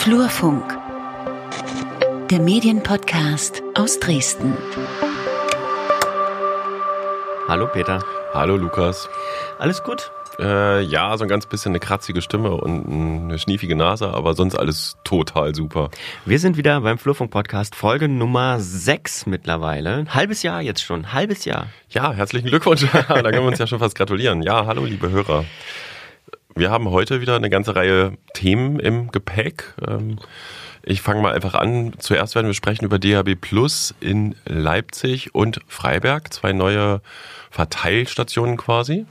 Flurfunk, der Medienpodcast aus Dresden. Hallo Peter. Hallo Lukas. Alles gut? Äh, ja, so ein ganz bisschen eine kratzige Stimme und eine schniefige Nase, aber sonst alles total super. Wir sind wieder beim Flurfunk Podcast, Folge Nummer 6 mittlerweile. halbes Jahr jetzt schon, halbes Jahr. Ja, herzlichen Glückwunsch. da können wir uns ja schon fast gratulieren. Ja, hallo liebe Hörer. Wir haben heute wieder eine ganze Reihe Themen im Gepäck. Ähm, ich fange mal einfach an. Zuerst werden wir sprechen über DAB Plus in Leipzig und Freiberg, zwei neue Verteilstationen quasi.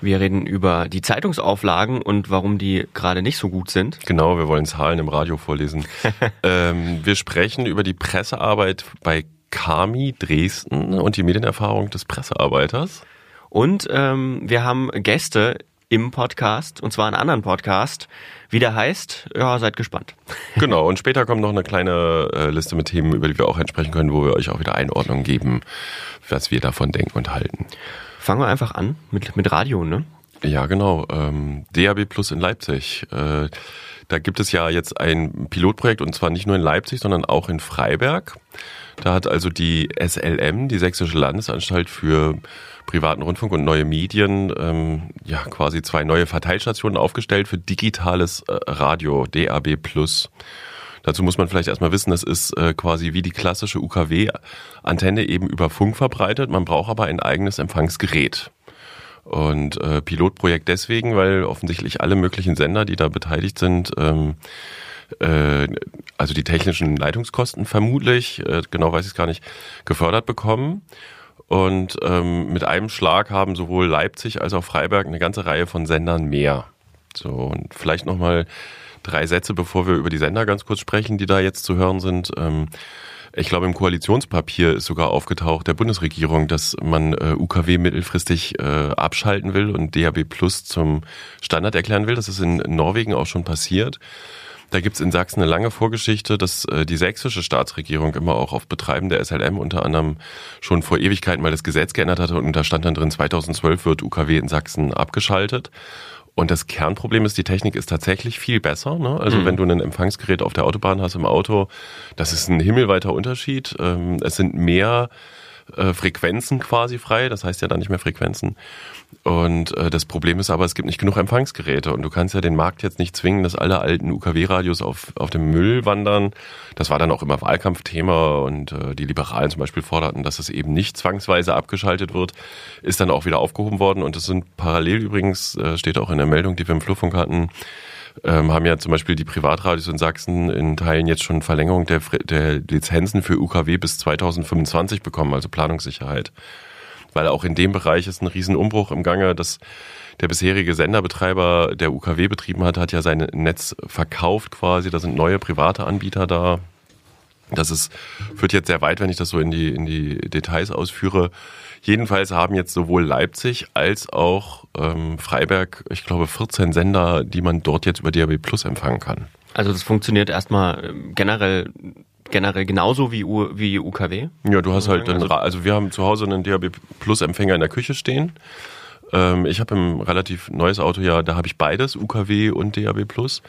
Wir reden über die Zeitungsauflagen und warum die gerade nicht so gut sind. Genau, wir wollen Zahlen im Radio vorlesen. ähm, wir sprechen über die Pressearbeit bei Kami Dresden und die Medienerfahrung des Pressearbeiters. Und ähm, wir haben Gäste im Podcast, und zwar einen anderen Podcast. Wie der heißt, ja, seid gespannt. Genau, und später kommt noch eine kleine äh, Liste mit Themen, über die wir auch entsprechen können, wo wir euch auch wieder Einordnung geben, was wir davon denken und halten. Fangen wir einfach an mit, mit Radio, ne? Ja, genau. Ähm, DAB Plus in Leipzig. Äh, da gibt es ja jetzt ein Pilotprojekt und zwar nicht nur in Leipzig, sondern auch in Freiberg. Da hat also die SLM, die Sächsische Landesanstalt für privaten Rundfunk und neue Medien, ähm, ja quasi zwei neue Verteilstationen aufgestellt für digitales äh, Radio, DAB. Dazu muss man vielleicht erstmal wissen, das ist äh, quasi wie die klassische UKW-Antenne eben über Funk verbreitet. Man braucht aber ein eigenes Empfangsgerät. Und äh, Pilotprojekt deswegen, weil offensichtlich alle möglichen Sender, die da beteiligt sind, ähm, äh, also die technischen Leitungskosten vermutlich, äh, genau weiß ich es gar nicht, gefördert bekommen. Und ähm, mit einem Schlag haben sowohl Leipzig als auch Freiberg eine ganze Reihe von Sendern mehr. So, und vielleicht nochmal drei Sätze, bevor wir über die Sender ganz kurz sprechen, die da jetzt zu hören sind. Ähm, ich glaube, im Koalitionspapier ist sogar aufgetaucht der Bundesregierung, dass man äh, UKW mittelfristig äh, abschalten will und DAB Plus zum Standard erklären will. Das ist in Norwegen auch schon passiert. Da gibt's in Sachsen eine lange Vorgeschichte, dass äh, die sächsische Staatsregierung immer auch auf Betreiben der SLM unter anderem schon vor Ewigkeiten mal das Gesetz geändert hatte und da stand dann drin, 2012 wird UKW in Sachsen abgeschaltet. Und das Kernproblem ist, die Technik ist tatsächlich viel besser. Ne? Also mhm. wenn du ein Empfangsgerät auf der Autobahn hast im Auto, das ist ein himmelweiter Unterschied. Ähm, es sind mehr äh, Frequenzen quasi frei, das heißt ja dann nicht mehr Frequenzen. Und äh, das Problem ist aber, es gibt nicht genug Empfangsgeräte. Und du kannst ja den Markt jetzt nicht zwingen, dass alle alten UKW-Radios auf, auf dem Müll wandern. Das war dann auch immer Wahlkampfthema. Und äh, die Liberalen zum Beispiel forderten, dass es eben nicht zwangsweise abgeschaltet wird, ist dann auch wieder aufgehoben worden. Und es sind parallel übrigens, äh, steht auch in der Meldung, die wir im Flurfunk hatten, ähm, haben ja zum Beispiel die Privatradios in Sachsen in Teilen jetzt schon Verlängerung der, der Lizenzen für UKW bis 2025 bekommen, also Planungssicherheit weil auch in dem Bereich ist ein Riesenumbruch im Gange, dass der bisherige Senderbetreiber, der UKW betrieben hat, hat ja sein Netz verkauft quasi. Da sind neue private Anbieter da. Das ist, führt jetzt sehr weit, wenn ich das so in die, in die Details ausführe. Jedenfalls haben jetzt sowohl Leipzig als auch ähm, Freiberg, ich glaube, 14 Sender, die man dort jetzt über DAB Plus empfangen kann. Also das funktioniert erstmal ähm, generell generell genauso wie, U, wie UKW? Ja, du hast halt, also, also wir haben zu Hause einen DAB Plus Empfänger in der Küche stehen. Ähm, ich habe ein relativ neues Auto, ja, da habe ich beides, UKW und DAB Plus.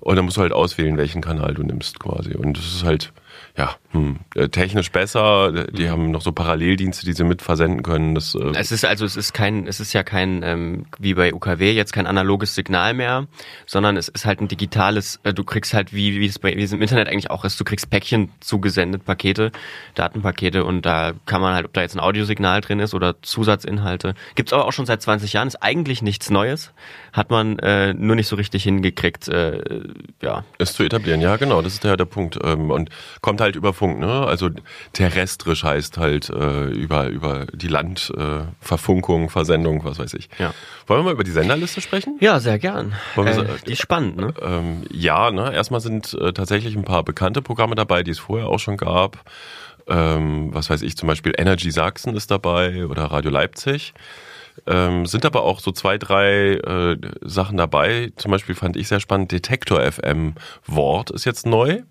Und dann musst du halt auswählen, welchen Kanal du nimmst quasi. Und das ist halt, ja, hm, äh, technisch besser. Die mhm. haben noch so Paralleldienste, die sie mit versenden können. Das, äh es ist also es ist kein, es ist ja kein ähm, wie bei UKW jetzt kein analoges Signal mehr, sondern es ist halt ein digitales. Äh, du kriegst halt wie wie es bei wie es im Internet eigentlich auch ist. Du kriegst Päckchen zugesendet, Pakete, Datenpakete und da kann man halt, ob da jetzt ein Audiosignal drin ist oder Zusatzinhalte. Gibt's aber auch schon seit 20 Jahren. Ist eigentlich nichts Neues. Hat man äh, nur nicht so richtig hingekriegt. Äh, ja. Es zu etablieren. Ja, genau. Das ist ja der Punkt. Ähm, und kommt halt über Funk, ne? Also terrestrisch heißt halt äh, über, über die Landverfunkung, äh, Versendung, was weiß ich. Ja. Wollen wir mal über die Senderliste sprechen? Ja, sehr gern. Äh, die ist spannend, ne? Ähm, ja, ne? Erstmal sind äh, tatsächlich ein paar bekannte Programme dabei, die es vorher auch schon gab. Ähm, was weiß ich, zum Beispiel Energy Sachsen ist dabei oder Radio Leipzig. Ähm, sind aber auch so zwei, drei äh, Sachen dabei. Zum Beispiel fand ich sehr spannend, Detektor FM Wort ist jetzt neu.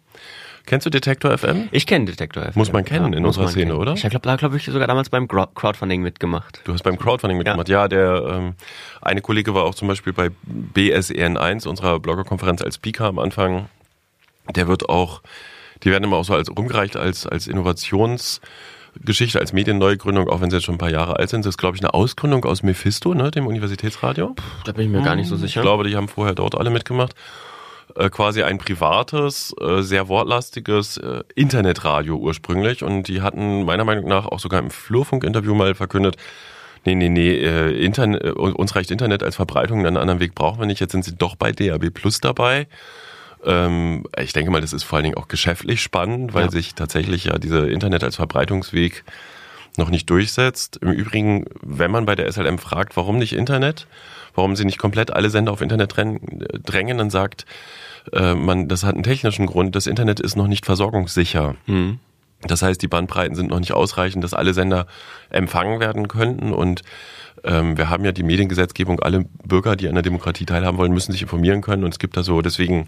Kennst du Detektor FM? Ich kenne Detektor FM. Muss man kennen ja, in unserer Szene, kennen. oder? Ich glaube, da glaube ich sogar damals beim Crowdfunding mitgemacht. Du hast beim Crowdfunding mitgemacht. Ja, ja der ähm, eine Kollege war auch zum Beispiel bei BSEN1, unserer Bloggerkonferenz als Speaker am Anfang. Der wird auch, die werden immer auch so als rumgereicht als, als Innovationsgeschichte, als Medienneugründung, auch wenn sie jetzt schon ein paar Jahre alt sind. Das ist, glaube ich, eine Ausgründung aus Mephisto, ne, dem Universitätsradio. Da bin ich mir gar nicht so sicher. Ich glaube, die haben vorher dort alle mitgemacht. Äh, quasi ein privates, äh, sehr wortlastiges äh, Internetradio ursprünglich. Und die hatten meiner Meinung nach auch sogar im Flurfunk-Interview mal verkündet, nee, nee, nee, äh, Internet, äh, uns reicht Internet als Verbreitung, einen anderen Weg brauchen wir nicht. Jetzt sind sie doch bei DAB Plus dabei. Ähm, ich denke mal, das ist vor allen Dingen auch geschäftlich spannend, weil Ja. sich tatsächlich ja diese Internet als Verbreitungsweg noch nicht durchsetzt. Im Übrigen, wenn man bei der SLM fragt, warum nicht Internet, warum sie nicht komplett alle Sender auf Internet drängen, dann sagt äh, man, das hat einen technischen Grund. Das Internet ist noch nicht versorgungssicher. Mhm. Das heißt, die Bandbreiten sind noch nicht ausreichend, dass alle Sender empfangen werden könnten. Und ähm, wir haben ja die Mediengesetzgebung, alle Bürger, die an der Demokratie teilhaben wollen, müssen sich informieren können. Und es gibt da so, deswegen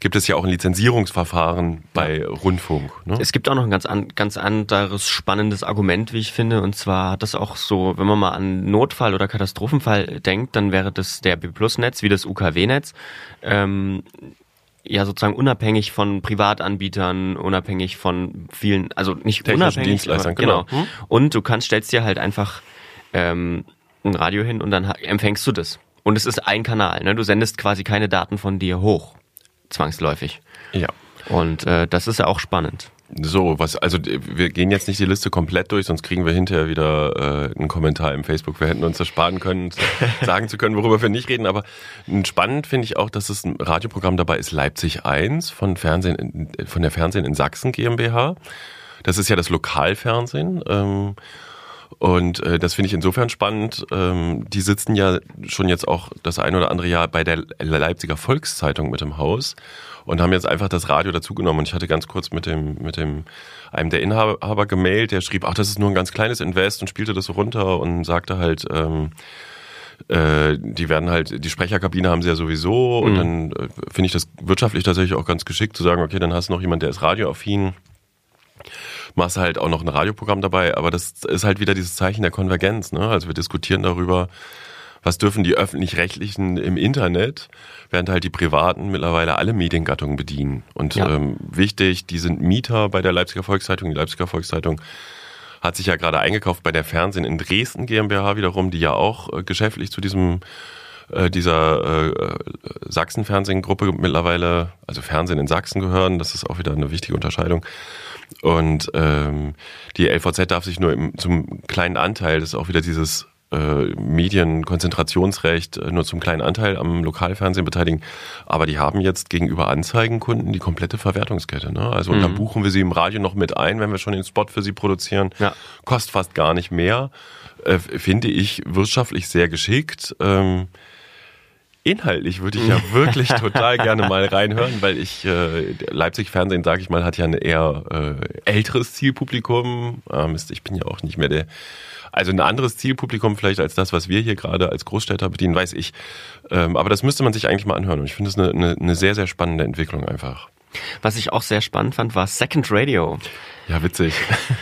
gibt es ja auch ein Lizenzierungsverfahren bei Rundfunk. Ne? Es gibt auch noch ein ganz, an, ganz anderes spannendes Argument, wie ich finde. Und zwar hat das auch so, wenn man mal an Notfall oder Katastrophenfall denkt, dann wäre das der B-Plus-Netz wie das UKW-Netz. Ähm, ja, sozusagen unabhängig von Privatanbietern, unabhängig von vielen, also nicht Technischen unabhängig, Dienstleistern, aber, genau. genau. Hm? Und du kannst, stellst dir halt einfach ähm, ein Radio hin und dann empfängst du das. Und es ist ein Kanal, ne? Du sendest quasi keine Daten von dir hoch, zwangsläufig. Ja. Und äh, das ist ja auch spannend. So, was, also wir gehen jetzt nicht die Liste komplett durch, sonst kriegen wir hinterher wieder äh, einen Kommentar im Facebook. Wir hätten uns das sparen können, sagen zu können, worüber wir nicht reden. Aber spannend finde ich auch, dass es ein Radioprogramm dabei ist, Leipzig 1 von Fernsehen in, von der Fernsehen in Sachsen GmbH. Das ist ja das Lokalfernsehen. Ähm, und äh, das finde ich insofern spannend. Ähm, die sitzen ja schon jetzt auch das ein oder andere Jahr bei der Leipziger Volkszeitung mit im Haus und haben jetzt einfach das Radio dazugenommen. Und ich hatte ganz kurz mit dem, mit dem, einem der Inhaber gemailt, der schrieb, ach, das ist nur ein ganz kleines Invest und spielte das so runter und sagte halt, ähm, äh, die werden halt, die Sprecherkabine haben sie ja sowieso und dann äh, finde ich das wirtschaftlich tatsächlich auch ganz geschickt zu sagen, okay, dann hast du noch jemand, der ist radioaffin, machst halt auch noch ein Radioprogramm dabei, aber das ist halt wieder dieses Zeichen der Konvergenz. Ne? Also wir diskutieren darüber, was dürfen die öffentlich-rechtlichen im Internet, während halt die privaten mittlerweile alle Mediengattungen bedienen. Und Ja. ähm, wichtig, die sind Mieter bei der Leipziger Volkszeitung. Die Leipziger Volkszeitung hat sich ja gerade eingekauft bei der Fernsehen in Dresden GmbH wiederum, die ja auch äh, geschäftlich zu diesem äh, dieser äh, Sachsen-Fernsehen-Gruppe mittlerweile, also Fernsehen in Sachsen gehören. Das ist auch wieder eine wichtige Unterscheidung. Und ähm, die LVZ darf sich nur im, zum kleinen Anteil, das ist auch wieder dieses äh, Medienkonzentrationsrecht, äh, nur zum kleinen Anteil am Lokalfernsehen beteiligen. Aber die haben jetzt gegenüber Anzeigenkunden die komplette Verwertungskette. Ne? Also und dann buchen wir sie im Radio noch mit ein, wenn wir schon den Spot für sie produzieren. Ja. Kostet fast gar nicht mehr. Äh, finde ich wirtschaftlich sehr geschickt. Ähm, Inhaltlich würde ich ja wirklich total gerne mal reinhören, weil ich äh, Leipzig Fernsehen, sage ich mal, hat ja ein eher äh, älteres Zielpublikum. Ah, Mist, ich bin ja auch nicht mehr der. Also ein anderes Zielpublikum vielleicht als das, was wir hier gerade als Großstädter bedienen, weiß ich. Ähm, aber das müsste man sich eigentlich mal anhören. Und ich finde es eine, eine, eine sehr, sehr spannende Entwicklung einfach. Was ich auch sehr spannend fand, war Second Radio. Ja, witzig.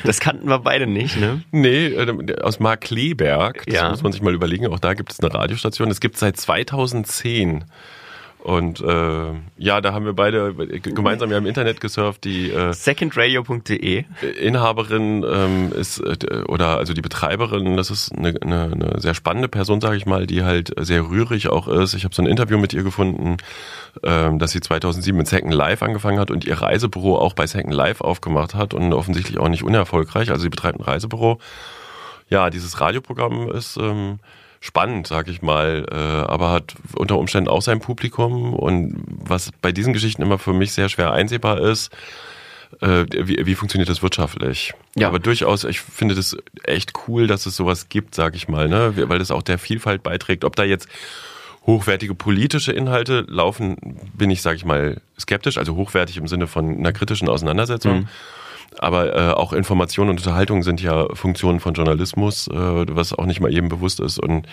Das kannten wir beide nicht, ne? Nee, äh, aus Markleberg. Das Ja. muss man sich mal überlegen. Auch da gibt es eine Radiostation. Das gibt es seit 2010. Und äh, ja, da haben wir beide gemeinsam ja im Internet gesurft. Die äh, Secondradio.de. Inhaberin ähm, ist äh, oder also die Betreiberin, das ist eine, eine, eine sehr spannende Person, sage ich mal, die halt sehr rührig auch ist. Ich habe so ein Interview mit ihr gefunden, ähm, dass sie 2007 mit Second Life angefangen hat und ihr Reisebüro auch bei Second Life aufgemacht hat und offensichtlich auch nicht unerfolgreich. Also sie betreibt ein Reisebüro. Ja, dieses Radioprogramm ist ähm, spannend, sag ich mal, äh, aber hat unter Umständen auch sein Publikum und was bei diesen Geschichten immer für mich sehr schwer einsehbar ist, äh, wie, wie funktioniert das wirtschaftlich? Ja. Aber durchaus, ich finde das echt cool, dass es sowas gibt, sag ich mal, ne? weil das auch der Vielfalt beiträgt. Ob da jetzt hochwertige politische Inhalte laufen, bin ich, sag ich mal, skeptisch, also hochwertig im Sinne von einer kritischen Auseinandersetzung. Aber äh, auch Information und Unterhaltung sind ja Funktionen von Journalismus, äh, was auch nicht mal jedem bewusst ist. Und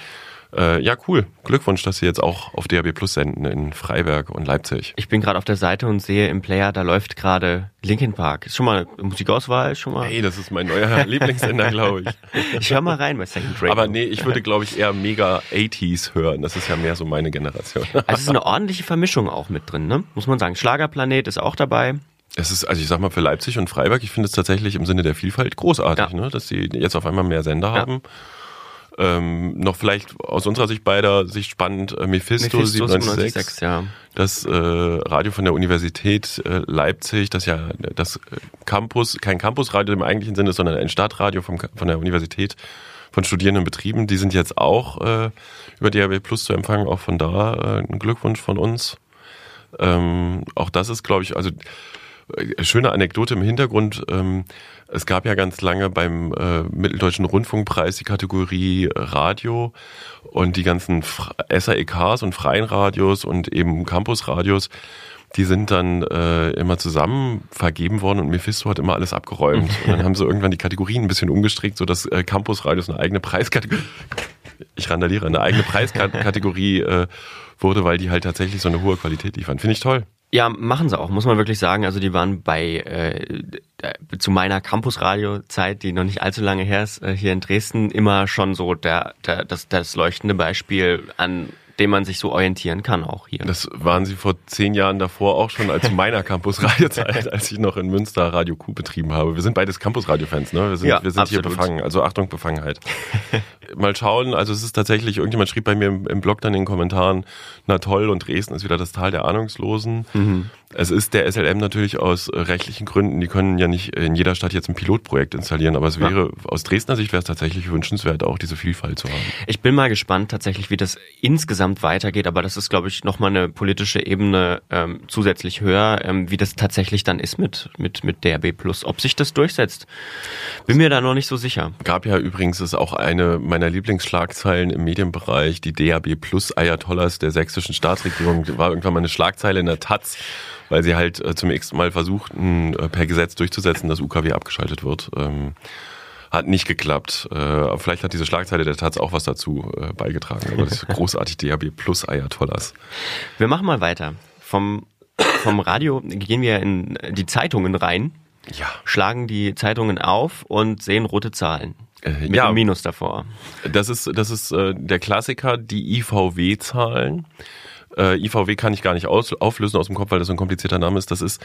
äh, ja, cool. Glückwunsch, dass Sie jetzt auch auf DAB Plus senden in Freiberg und Leipzig. Ich bin gerade auf der Seite und sehe im Player, da läuft gerade Linkin Park. Ist schon mal Musikauswahl, schon mal. Hey, das ist mein neuer Lieblingssender, glaube ich. Ich höre mal rein bei Second Dragon. Aber nee, ich würde, glaube ich, eher mega 80s hören. Das ist ja mehr so meine Generation. Also es ist eine ordentliche Vermischung auch mit drin, ne? Muss man sagen. Schlagerplanet ist auch dabei. Es ist, also ich sag mal, für Leipzig und Freiberg, ich finde es tatsächlich im Sinne der Vielfalt großartig, Ja. ne? dass sie jetzt auf einmal mehr Sender Ja. haben. Ähm, noch vielleicht aus unserer Sicht beider Sicht spannend, äh, Mephisto, Mephisto 97.6, 97.6, ja. das äh, Radio von der Universität äh, Leipzig, das ja das äh, Campus, kein Campusradio im eigentlichen Sinne, sondern ein Stadtradio vom, von der Universität von Studierenden betrieben. Die sind jetzt auch äh, über DAB Plus zu empfangen, auch von da äh, ein Glückwunsch von uns. Ähm, auch das ist, glaube ich, also schöne Anekdote im Hintergrund. Ähm, es gab ja ganz lange beim äh, Mitteldeutschen Rundfunkpreis die Kategorie äh, Radio und die ganzen SAEKs und freien Radios und eben Campusradios, die sind dann äh, immer zusammen vergeben worden und Mephisto hat immer alles abgeräumt. Und dann haben sie irgendwann die Kategorien ein bisschen umgestrickt, sodass äh, Campusradios eine eigene Preiskategorie, ich randaliere, eine eigene Preiskategorie äh, wurde, weil die halt tatsächlich so eine hohe Qualität liefern. Finde ich toll. Ja, machen sie auch, muss man wirklich sagen. Also die waren bei äh, zu meiner Campusradio-Zeit, die noch nicht allzu lange her ist, äh, hier in Dresden, immer schon so der, der das, das leuchtende Beispiel, an dem man sich so orientieren kann, auch hier. Das waren sie vor zehn Jahren davor auch schon als meiner Campus-Radio-Zeit, als ich noch in Münster Radio Q betrieben habe. Wir sind beides Campus-Radio-Fans, ne? Wir sind, Ja, wir sind hier befangen. Also Achtung, Befangenheit. Mal schauen, also es ist tatsächlich, irgendjemand schrieb bei mir im, im Blog dann in den Kommentaren, na toll, und Dresden ist wieder das Tal der Ahnungslosen. Mhm. Es ist der SLM natürlich aus äh, rechtlichen Gründen, die können ja nicht in jeder Stadt jetzt ein Pilotprojekt installieren, aber es Ja. wäre, aus Dresdner Sicht wäre es tatsächlich wünschenswert, auch diese Vielfalt zu haben. Ich bin mal gespannt tatsächlich, wie das insgesamt weitergeht, aber das ist, glaube ich, nochmal eine politische Ebene ähm, zusätzlich höher, ähm, wie das tatsächlich dann ist mit, mit, mit DRB Plus. Ob sich das durchsetzt, bin mir da noch nicht so sicher. Gab ja übrigens ist auch eine meiner Lieblingsschlagzeilen im Medienbereich, die DAB Plus Ayatollahs der sächsischen Staatsregierung. War irgendwann mal eine Schlagzeile in der Taz, weil sie halt äh, zum x Mal versuchten, äh, per Gesetz durchzusetzen, dass UKW abgeschaltet wird. Ähm, hat nicht geklappt. Äh, aber vielleicht hat diese Schlagzeile der Taz auch was dazu beigetragen. Aber das ist großartig, DAB Plus Ayatollahs. Wir machen mal weiter. Vom, vom Radio gehen wir in die Zeitungen rein, Ja. schlagen die Zeitungen auf und sehen rote Zahlen. Mit ja. einem Minus davor. Das ist, das ist äh, der Klassiker, die IVW-Zahlen. Äh, IVW kann ich gar nicht aus, auflösen aus dem Kopf, weil das so ein komplizierter Name ist. Das ist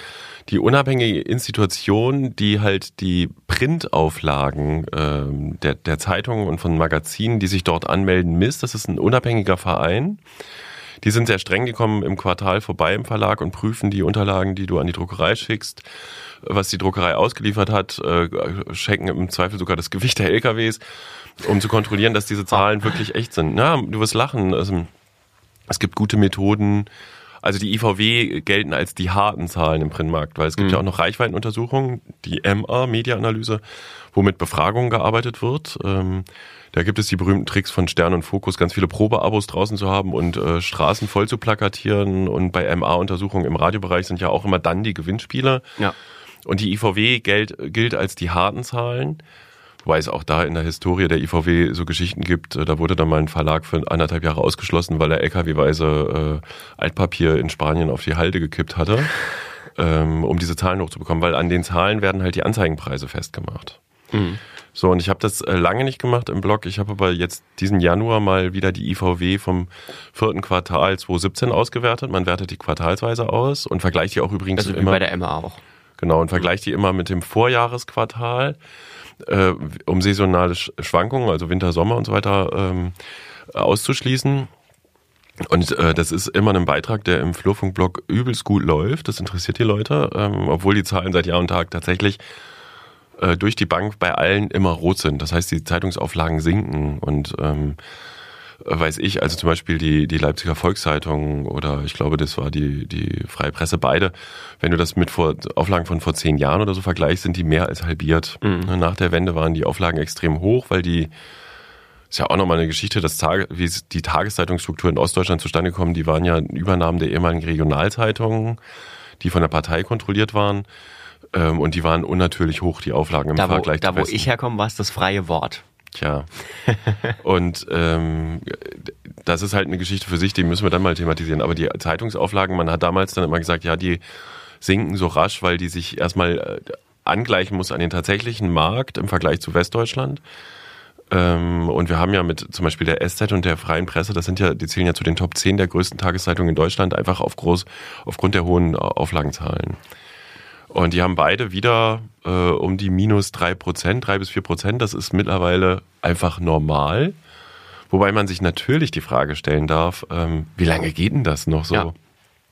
die unabhängige Institution, die halt die Printauflagen ähm, der, der Zeitungen und von Magazinen, die sich dort anmelden, misst. Das ist ein unabhängiger Verein. Die sind sehr streng gekommen im Quartal vorbei im Verlag und prüfen die Unterlagen, die du an die Druckerei schickst, was die Druckerei ausgeliefert hat, äh, checken im Zweifel sogar das Gewicht der LKWs, um zu kontrollieren, dass diese Zahlen wirklich echt sind. Na, du wirst lachen. Also, es gibt gute Methoden. Also die IVW gelten als die harten Zahlen im Printmarkt, weil es gibt ja auch noch Reichweitenuntersuchungen, die MA, Media-Analyse, wo mit Befragungen gearbeitet wird. Da gibt es die berühmten Tricks von Stern und Fokus, ganz viele Probeabos draußen zu haben und äh, Straßen voll zu plakatieren. Und bei MA-Untersuchungen im Radiobereich sind ja auch immer dann die Gewinnspiele. Ja. Und die IVW gilt, gilt als die harten Zahlen. Wobei es auch da in der Historie der IVW so Geschichten gibt. Da wurde dann mal ein Verlag für anderthalb Jahre ausgeschlossen, weil er LKW-weise äh, Altpapier in Spanien auf die Halde gekippt hatte, ähm, um diese Zahlen hochzubekommen. Weil an den Zahlen werden halt die Anzeigenpreise festgemacht. So, und ich habe das äh, lange nicht gemacht im Blog. Ich habe aber jetzt diesen Januar mal wieder die IVW vom vierten Quartal 2017 ausgewertet. Man wertet die quartalsweise aus und vergleicht die auch übrigens Also wie immer bei der MA auch. Genau, und vergleicht die immer mit dem Vorjahresquartal, äh, um saisonale Sch- Schwankungen, also Winter, Sommer und so weiter, ähm, auszuschließen. Und äh, das ist immer ein Beitrag, der im Flurfunkblog übelst gut läuft. Das interessiert die Leute, ähm, obwohl die Zahlen seit Jahr und Tag tatsächlich äh, durch die Bank bei allen immer rot sind. Das heißt, die Zeitungsauflagen sinken und ähm, weiß ich, also zum Beispiel die, die Leipziger Volkszeitung oder ich glaube, das war die, die Freie Presse, beide, wenn du das mit vor, Auflagen von vor zehn Jahren oder so vergleichst, sind die mehr als halbiert. Nach der Wende waren die Auflagen extrem hoch, weil die ist ja auch nochmal eine Geschichte, dass Tage, wie die Tageszeitungsstruktur in Ostdeutschland zustande kommen, die waren ja Übernahmen der ehemaligen Regionalzeitungen, die von der Partei kontrolliert waren. Ähm, und die waren unnatürlich hoch, die Auflagen im Da, wo, Vergleich da zu wo Westen. ich herkomme, war es das freie Wort. Tja. Und ähm, das ist halt eine Geschichte für sich, die müssen wir dann mal thematisieren. Aber die Zeitungsauflagen, man hat damals dann immer gesagt, ja, die sinken so rasch, weil die sich erstmal äh, angleichen muss an den tatsächlichen Markt im Vergleich zu Westdeutschland. Ähm, und wir haben ja mit zum Beispiel der SZ und der Freien Presse, das sind ja, die zählen ja zu den Top 10 der größten Tageszeitungen in Deutschland, einfach auf groß, aufgrund der hohen Auflagenzahlen. Und die haben beide wieder äh, um die minus drei Prozent, drei bis vier Prozent. Das ist mittlerweile einfach normal. Wobei man sich natürlich die Frage stellen darf, ähm, wie lange geht denn das noch so? Ja.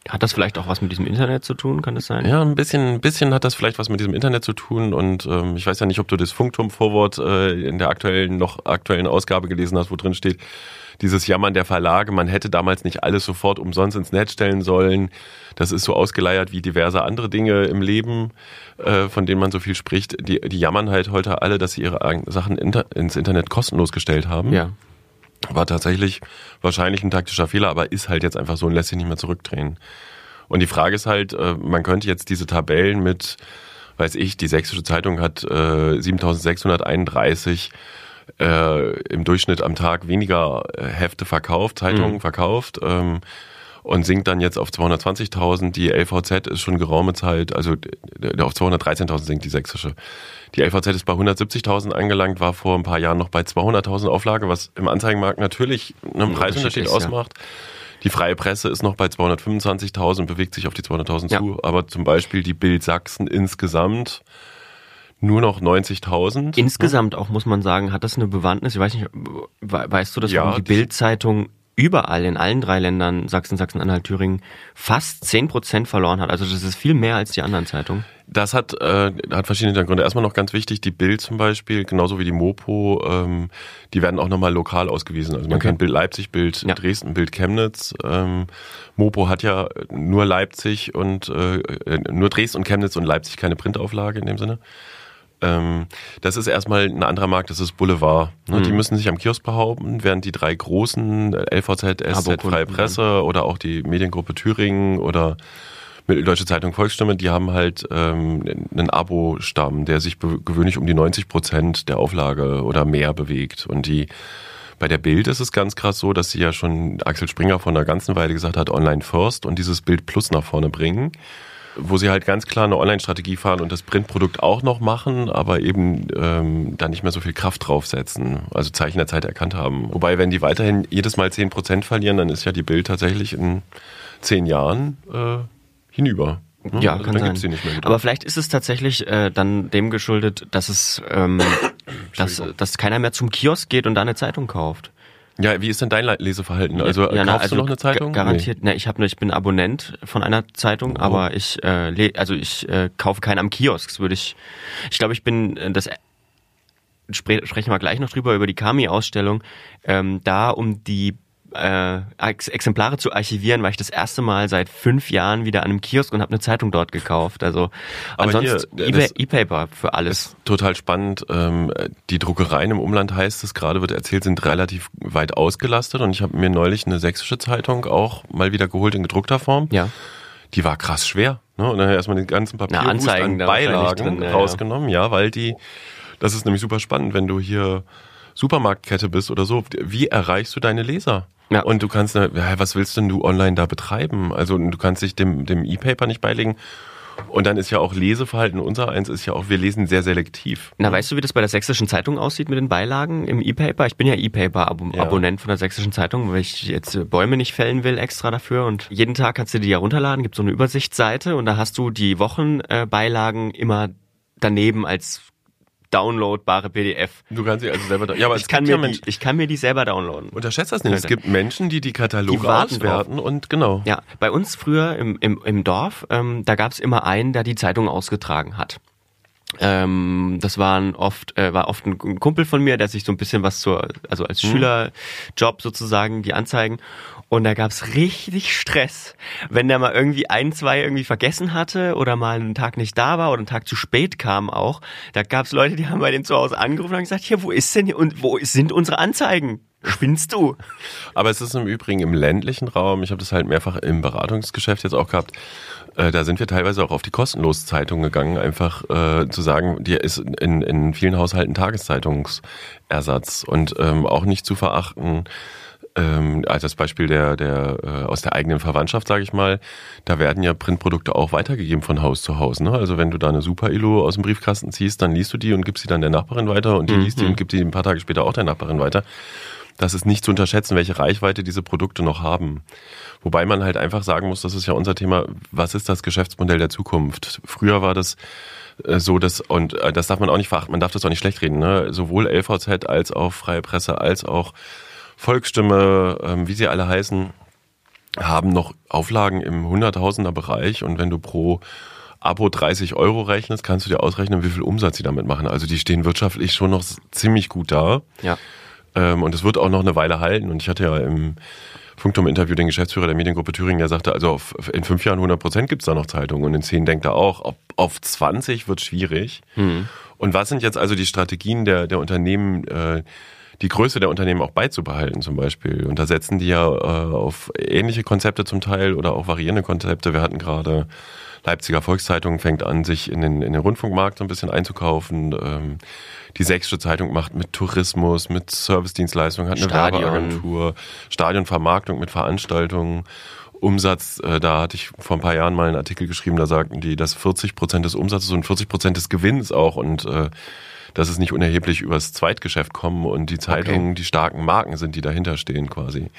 Hat das vielleicht auch was mit diesem Internet zu tun, kann das sein? Ja, ein bisschen, ein bisschen hat das vielleicht was mit diesem Internet zu tun und ähm, ich weiß ja nicht, ob du das Funkturm-Vorwort äh, in der aktuellen, noch aktuellen Ausgabe gelesen hast, wo drin steht, dieses Jammern der Verlage, man hätte damals nicht alles sofort umsonst ins Netz stellen sollen. Das ist so ausgeleiert wie diverse andere Dinge im Leben, äh, von denen man so viel spricht. Die, die jammern halt heute alle, dass sie ihre Sachen inter, ins Internet kostenlos gestellt haben. Ja. War tatsächlich wahrscheinlich ein taktischer Fehler, aber ist halt jetzt einfach so und lässt sich nicht mehr zurückdrehen. Und die Frage ist halt, äh, man könnte jetzt diese Tabellen mit, weiß ich, die Sächsische Zeitung hat äh, 7631 äh, im Durchschnitt am Tag weniger äh, Hefte verkauft, Zeitungen Mhm. verkauft ähm, und sinkt dann jetzt auf 220.000. Die LVZ ist schon geraume Zeit, also auf 213.000 sinkt die Sächsische. Die LVZ ist bei 170.000 angelangt, war vor ein paar Jahren noch bei 200.000 Auflage, was im Anzeigenmarkt natürlich einen Preisunterschied ist, ja. ausmacht. Die freie Presse ist noch bei 225.000, bewegt sich auf die 200.000 Ja. zu, aber zum Beispiel die Bild Sachsen insgesamt nur noch 90.000. Insgesamt auch, muss man sagen, hat das eine Bewandtnis. Ich weiß nicht, we- weißt du, dass Ja, die Bild-Zeitung überall in allen drei Ländern, Sachsen, Sachsen-Anhalt, Thüringen, fast 10% verloren hat. Also das ist viel mehr als die anderen Zeitungen. Das hat, äh, hat verschiedene Hintergründe. Erstmal noch ganz wichtig, die Bild zum Beispiel, genauso wie die Mopo, ähm, die werden auch nochmal lokal ausgewiesen. Also man Okay. kennt Bild Leipzig, Bild Ja. Dresden, Bild Chemnitz. Ähm, Mopo hat ja nur Leipzig und äh, äh, nur Dresden und Chemnitz und Leipzig keine Printauflage in dem Sinne. Ähm, das ist erstmal ein anderer Markt, das ist Boulevard. Ne? Die müssen sich am Kiosk behaupten, während die drei großen äh, LVZ, SZ, Freie Presse oder auch die Mediengruppe Thüringen oder Mitteldeutsche Zeitung Volksstimme, die haben halt ähm, einen Abo-Stamm, der sich gewöhnlich um die 90 Prozent der Auflage oder mehr bewegt. Und die bei der Bild ist es ganz krass so, dass sie ja schon Axel Springer vor einer ganzen Weile gesagt hat, Online First und dieses Bild Plus nach vorne bringen wo sie halt ganz klar eine Online-Strategie fahren und das Printprodukt auch noch machen, aber eben ähm, da nicht mehr so viel Kraft draufsetzen, also Zeichen der Zeit erkannt haben. Wobei, wenn die weiterhin jedes Mal 10% verlieren, dann ist ja die Bild tatsächlich in zehn Jahren äh, hinüber. Ne? Ja, also kann dann sein. gibt's die nicht mehr gedruckt. Aber vielleicht ist es tatsächlich äh, dann dem geschuldet, dass es, ähm, dass, dass keiner mehr zum Kiosk geht und da eine Zeitung kauft. Ja, wie ist denn dein Le- Leseverhalten? Also Ja, na, kaufst du noch eine Zeitung? ga- Garantiert. Ne, ich habe ich bin Abonnent von einer Zeitung, Oh. aber ich äh, also ich äh, kaufe keine am Kiosk. Das würde ich. Ich glaube, ich bin äh, das spre sprechen wir gleich noch drüber über die Kami-Ausstellung. Ähm, da um die äh, Ex Exemplare zu archivieren, war ich das erste Mal seit fünf Jahren wieder an einem Kiosk und habe eine Zeitung dort gekauft. Also Aber ansonsten das- E-Paper für alles. ist total spannend. Ähm, die Druckereien im Umland heißt es gerade, wird erzählt, sind relativ weit ausgelastet. Und ich habe mir neulich eine sächsische Zeitung auch mal wieder geholt in gedruckter Form. Ja. Die war krass schwer. Ne? Und dann erstmal den ganzen Papier Anzeigen an Beilagen drin, ja, ja. rausgenommen. Ja, weil die, das ist nämlich super spannend, wenn du hier Supermarktkette bist oder so. Wie erreichst du deine Leser? Ja. Und du kannst, ja, was willst denn du online da betreiben? Also du kannst dich dem, dem E-Paper nicht beilegen. Und dann ist ja auch Leseverhalten unser eins ist ja auch, wir lesen sehr selektiv. Na, weißt du, wie das bei der Sächsischen Zeitung aussieht mit den Beilagen im E-Paper? Ich bin ja E-Paper-Abonnent von der Sächsischen Zeitung, weil ich jetzt äh, Bäume nicht fällen will extra dafür. Und jeden Tag kannst du die ja runterladen, gibt so eine Übersichtsseite und da hast du die Wochenbeilagen immer daneben als downloadbare PDF. Du kannst sie also selber, ja, aber Ich es kann, mir ja die, ich kann mir die selber downloaden. unterschätzt das nicht. Es gibt Menschen, die die Kataloge Die warten auswerten und genau. Ja, bei uns früher im, im, im Dorf, ähm, da gab's immer einen, der die Zeitung ausgetragen hat. Ähm, das waren oft, äh, war oft ein Kumpel von mir, der sich so ein bisschen was zur, also als Schülerjob sozusagen, die Anzeigen. Und da gab's richtig Stress, wenn der mal irgendwie ein, zwei irgendwie vergessen hatte oder mal einen Tag nicht da war oder einen Tag zu spät kam auch. Da gab's Leute, die haben bei dem zu Hause angerufen und haben gesagt, hier, wo ist denn hier und wo sind unsere Anzeigen? Spinnst du? Aber es ist im Übrigen im ländlichen Raum, ich habe das halt mehrfach im Beratungsgeschäft jetzt auch gehabt, Äh, da sind wir teilweise auch auf die kostenlose Zeitung gegangen, einfach äh, zu sagen, die ist in, in vielen Haushalten Tageszeitungsersatz und ähm, auch nicht zu verachten ähm, also das Beispiel der, der äh, aus der eigenen Verwandtschaft, sage ich mal, da werden ja Printprodukte auch weitergegeben von Haus zu Haus. Ne? Also wenn du da eine Super-Ilo aus dem Briefkasten ziehst, dann liest du die und gibst sie dann der Nachbarin weiter und die mhm. liest die und gibt die ein paar Tage später auch der Nachbarin weiter. Das ist nicht zu unterschätzen, welche Reichweite diese Produkte noch haben. Wobei man halt einfach sagen muss, das ist ja unser Thema, was ist das Geschäftsmodell der Zukunft? Früher war das äh, so, dass, und äh, das darf man auch nicht verachten, man darf das auch nicht schlecht reden, ne? sowohl LVZ als auch Freie Presse als auch Volksstimme, ähm, wie sie alle heißen, haben noch Auflagen im Hunderttausender Bereich und wenn du pro Abo 30 Euro rechnest, kannst du dir ausrechnen, wie viel Umsatz sie damit machen. Also die stehen wirtschaftlich schon noch ziemlich gut da. Ja. Ähm, und es wird auch noch eine Weile halten. Und ich hatte ja im Funkturm-Interview den Geschäftsführer der Mediengruppe Thüringen, der sagte, also auf, in fünf Jahren 100 Prozent gibt es da noch Zeitungen und in zehn denkt er auch, ob, auf 20 wird schwierig. Mhm. Und was sind jetzt also die Strategien der, der Unternehmen, äh, die Größe der Unternehmen auch beizubehalten zum Beispiel. Und da setzen die ja äh, auf ähnliche Konzepte zum Teil oder auch variierende Konzepte. Wir hatten gerade Leipziger Volkszeitung fängt an, sich in den, in den Rundfunkmarkt so ein bisschen einzukaufen. Ähm, die Sächsische Zeitung macht mit Tourismus, mit Servicedienstleistungen, hat eine Stadion. Werbeagentur, Stadionvermarktung mit Veranstaltungen. Umsatz, äh, da hatte ich vor ein paar Jahren mal einen Artikel geschrieben, da sagten die, dass 40 Prozent des Umsatzes und 40 Prozent des Gewinns auch und äh, dass es nicht unerheblich übers Zweitgeschäft kommen und die Zeitungen okay. die starken Marken sind, die dahinter stehen quasi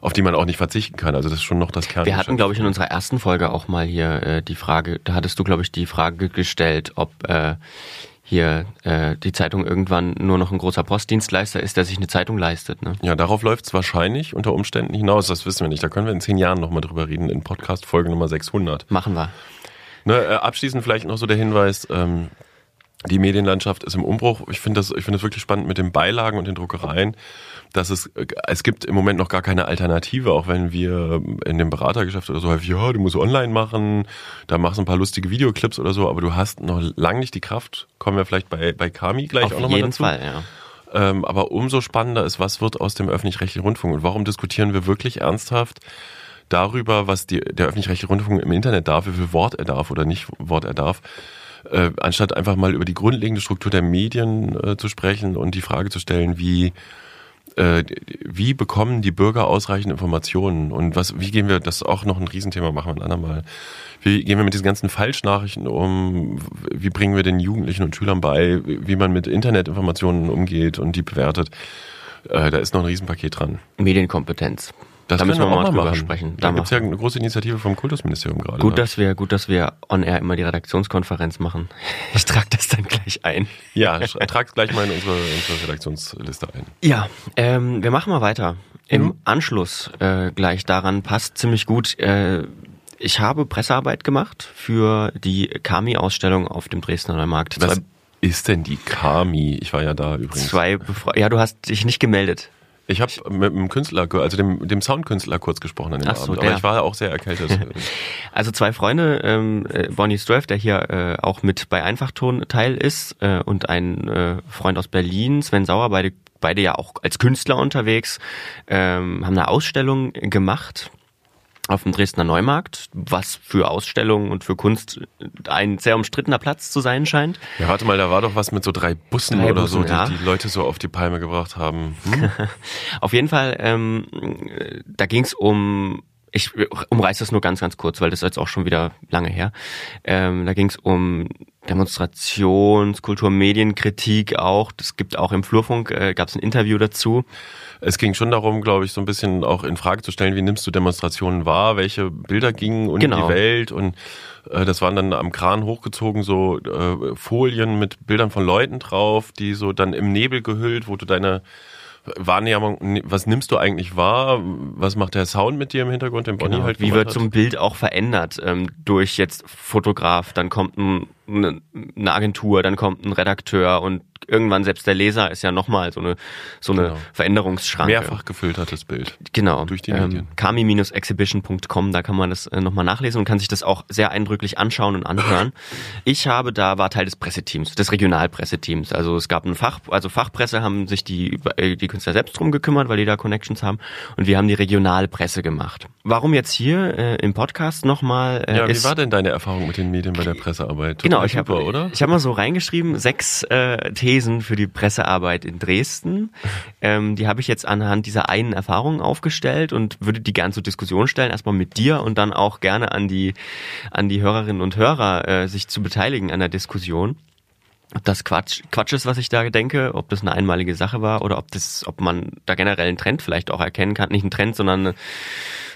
auf die man auch nicht verzichten kann. Also das ist schon noch das Kern. Wir hatten, glaube ich, in unserer ersten Folge auch mal hier äh, die Frage, da hattest du, glaube ich, die Frage gestellt, ob äh, hier äh, die Zeitung irgendwann nur noch ein großer Postdienstleister ist, der sich eine Zeitung leistet. Ne? Ja, darauf läuft es wahrscheinlich unter Umständen hinaus. Das wissen wir nicht. Da können wir in zehn Jahren nochmal drüber reden in Podcast Folge Nummer 600. Machen wir. Ne, äh, abschließend vielleicht noch so der Hinweis, ähm, die Medienlandschaft ist im Umbruch. Ich finde das, ich finde das wirklich spannend mit den Beilagen und den Druckereien, dass es, es gibt im Moment noch gar keine Alternative, auch wenn wir in dem Beratergeschäft oder so häufig, ja, du musst online machen, da machst du ein paar lustige Videoclips oder so, aber du hast noch lange nicht die Kraft. Kommen wir vielleicht bei, bei Kami gleich Auf auch nochmal dazu. Auf jeden Fall, ja. Ähm, aber umso spannender ist, was wird aus dem öffentlich-rechtlichen Rundfunk und warum diskutieren wir wirklich ernsthaft darüber, was die, der öffentlich-rechtliche Rundfunk im Internet darf, wie viel Wort er darf oder nicht Wort er darf äh, anstatt einfach mal über die grundlegende Struktur der Medien äh, zu sprechen und die Frage zu stellen, wie äh, wie bekommen die Bürger ausreichend Informationen und was, wie gehen wir, das ist auch noch ein Riesenthema, machen wir ein andermal. Wie gehen wir mit diesen ganzen Falschnachrichten um? Wie bringen wir den Jugendlichen und Schülern bei, wie man mit Internetinformationen umgeht und die bewertet? Äh, da ist noch ein Riesenpaket dran. Medienkompetenz. Das da müssen wir auch mal drüber sprechen. Da, da gibt es ja eine große Initiative vom Kultusministerium gerade. Gut, ne? dass wir, gut, dass wir on air immer die Redaktionskonferenz machen. Ich trage das dann gleich ein. Ja, tragt gleich mal in unsere, unsere Redaktionsliste ein. Ja, ähm, wir machen mal weiter. Im mhm. Anschluss äh, gleich daran passt ziemlich gut. Äh, ich habe Pressearbeit gemacht für die Kami-Ausstellung auf dem Dresdner Neumarkt. Was ist denn die Kami? Ich war ja da übrigens. Zwei Befra ja, du hast dich nicht gemeldet. Ich habe mit dem Künstler, also dem, dem Soundkünstler kurz gesprochen an dem so, Abend, aber ich war auch sehr erkältet. also zwei Freunde, ähm, äh, Bonnie Straff, der hier äh, auch mit bei Einfachton Teil ist äh, und ein äh, Freund aus Berlin, Sven Sauer, beide beide ja auch als Künstler unterwegs, ähm, haben eine Ausstellung gemacht auf dem Dresdner Neumarkt, was für Ausstellungen und für Kunst ein sehr umstrittener Platz zu sein scheint. Ja, warte mal, da war doch was mit so drei Bussen drei oder Bussen, so, die ja. die Leute so auf die Palme gebracht haben. Hm? auf jeden Fall, ähm, da ging es um ich umreiße das nur ganz, ganz kurz, weil das ist jetzt auch schon wieder lange her. Ähm, da ging es um Demonstrations-, Kultur-, Medienkritik auch. Das gibt auch im Flurfunk, äh, gab es ein Interview dazu. Es ging schon darum, glaube ich, so ein bisschen auch in Frage zu stellen, wie nimmst du Demonstrationen wahr, welche Bilder gingen um genau. die Welt und äh, das waren dann am Kran hochgezogen so äh, Folien mit Bildern von Leuten drauf, die so dann im Nebel gehüllt, wo du deine Wahrnehmung, was nimmst du eigentlich wahr? Was macht der Sound mit dir im Hintergrund, den Bonnie genau. halt Wie wird ein Bild auch verändert ähm, durch jetzt Fotograf? Dann kommt ein eine, Agentur, dann kommt ein Redakteur und irgendwann selbst der Leser ist ja nochmal so eine, so eine Genau. Veränderungsschranke. Mehrfach gefiltertes Bild. Genau. Durch die ähm, Medien. Kami-exhibition.com, da kann man das äh, nochmal nachlesen und kann sich das auch sehr eindrücklich anschauen und anhören. Ich habe da, war Teil des Presseteams, des Regionalpresseteams. Also es gab ein Fach, also Fachpresse haben sich die, äh, die Künstler selbst drum gekümmert, weil die da Connections haben und wir haben die Regionalpresse gemacht. Warum jetzt hier äh, im Podcast nochmal? Äh, Ja, wie war denn deine Erfahrung mit den Medien bei der Pressearbeit? Genau, Total ich habe oder? ich hab mal so reingeschrieben, sechs äh, Thesen für die Pressearbeit in Dresden. Ähm, die habe ich jetzt anhand dieser einen Erfahrung aufgestellt und würde die gerne zur Diskussion stellen, erstmal mit dir und dann auch gerne an die, an die Hörerinnen und Hörer, äh, sich zu beteiligen an der Diskussion. Ob das Quatsch, Quatsch ist, was ich da denke, ob das eine einmalige Sache war oder ob das, ob man da generell einen Trend vielleicht auch erkennen kann. Nicht einen Trend, sondern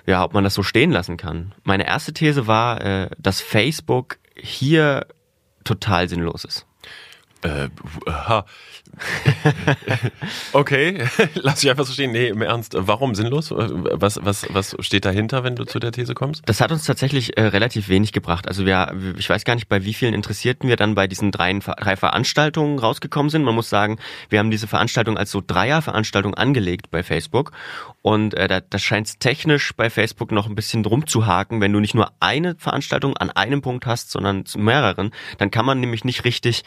ja, ob man das so stehen lassen kann. Meine erste These war, äh, dass Facebook hier total sinnlos ist. Äh, ha. okay, lass ich einfach so stehen. Nee, im Ernst, warum sinnlos? Was, was, was steht dahinter, wenn du zu der These kommst? Das hat uns tatsächlich äh, relativ wenig gebracht. Also wir, ich weiß gar nicht, bei wie vielen Interessierten wir dann bei diesen drei, drei Veranstaltungen rausgekommen sind. Man muss sagen, wir haben diese Veranstaltung als so Dreierveranstaltung angelegt bei Facebook. Und äh, da, da scheint es technisch bei Facebook noch ein bisschen drum zu haken, wenn du nicht nur eine Veranstaltung an einem Punkt hast, sondern zu mehreren, dann kann man nämlich nicht richtig,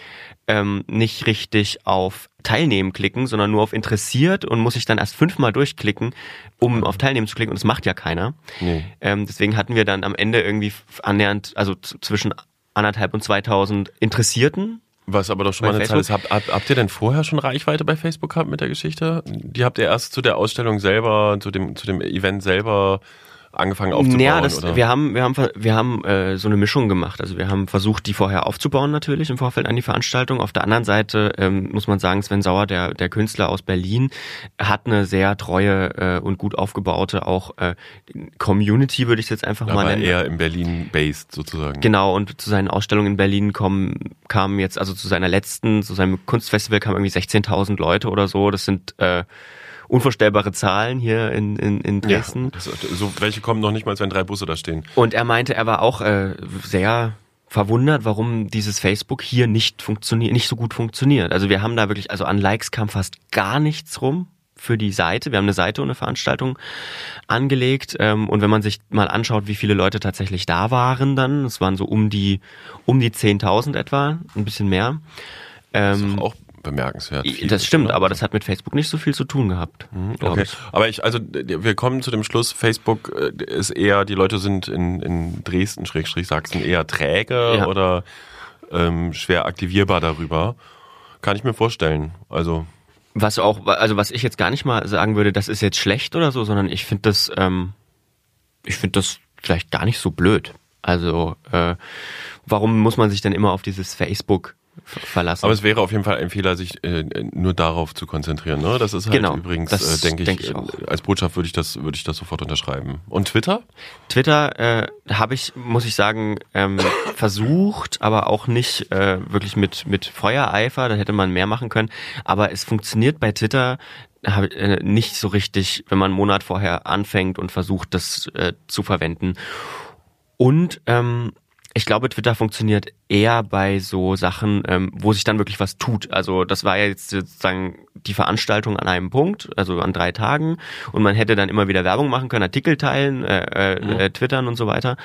ähm, nicht richtig auf Teilnehmen klicken, sondern nur auf interessiert und muss sich dann erst fünfmal durchklicken, um auf Teilnehmen zu klicken. Und das macht ja keiner. Nee. Ähm, deswegen hatten wir dann am Ende irgendwie annähernd, also zwischen anderthalb und 2000 Interessierten. Was aber doch schon Bei mal eine Zahl ist. Facebook? Habt, habt, habt ihr denn vorher schon Reichweite bei Facebook gehabt mit der Geschichte? Die habt ihr erst zu der Ausstellung selber, zu dem, zu dem Event selber angefangen aufzubauen? Ja, das, oder? wir haben, wir haben, wir haben äh, so eine Mischung gemacht. Also wir haben versucht, die vorher aufzubauen natürlich im Vorfeld an die Veranstaltung. Auf der anderen Seite ähm, muss man sagen, Sven Sauer, der, der Künstler aus Berlin, hat eine sehr treue äh, und gut aufgebaute auch äh, Community, würde ich es jetzt einfach mal aber nennen. eher in Berlin based sozusagen. Genau, und zu seinen Ausstellungen in Berlin kommen, kamen jetzt, also zu seiner letzten, zu seinem Kunstfestival kamen irgendwie 16.000 Leute oder so. Das sind äh, unvorstellbare Zahlen hier in, in, in Ja, Dresden. das, so welche kommen noch nicht mal, wenn drei Busse da stehen. Und er meinte, er war auch äh, sehr verwundert, warum dieses Facebook hier nicht funktioniert, nicht so gut funktioniert. Also wir haben da wirklich, also an Likes kam fast gar nichts rum für die Seite. Wir haben eine Seite und eine Veranstaltung angelegt. Ähm, und wenn man sich mal anschaut, wie viele Leute tatsächlich da waren, dann, es waren so um die um die 10.000 etwa, ein bisschen mehr. Ähm, auch bemerkenswert. viel, das stimmt, oder? aber das hat mit Facebook nicht so viel zu tun gehabt. glaub Okay. ich. Aber ich, also wir kommen zu dem Schluss, Facebook äh, ist eher, die Leute sind in, in Dresden, Schrägstrich Sachsen, eher träge Ja. oder ähm, schwer aktivierbar darüber. Kann ich mir vorstellen. Also, Was auch, also was ich jetzt gar nicht mal sagen würde, das ist jetzt schlecht oder so, sondern ich finde das, ähm, ich finde das vielleicht gar nicht so blöd. Also äh, warum muss man sich denn immer auf dieses Facebook verlassen? aber es wäre auf jeden Fall ein Fehler, sich äh, nur darauf zu konzentrieren. Ne? Das ist halt Genau, übrigens, äh, denke ich, denk ich äh, als Botschaft würde ich das, würde ich das sofort unterschreiben. Und Twitter? Twitter äh, habe ich, muss ich sagen, ähm, versucht, aber auch nicht äh, wirklich mit, mit Feuereifer, da hätte man mehr machen können. Aber es funktioniert bei Twitter äh, nicht so richtig, wenn man einen Monat vorher anfängt und versucht, das zu verwenden. Und ähm, ich glaube, Twitter funktioniert eher bei so Sachen, ähm, wo sich dann wirklich was tut. Also das war ja jetzt sozusagen die Veranstaltung an einem Punkt, also an drei Tagen. Und man hätte dann immer wieder Werbung machen können, Artikel teilen, äh, äh, äh, twittern und so weiter.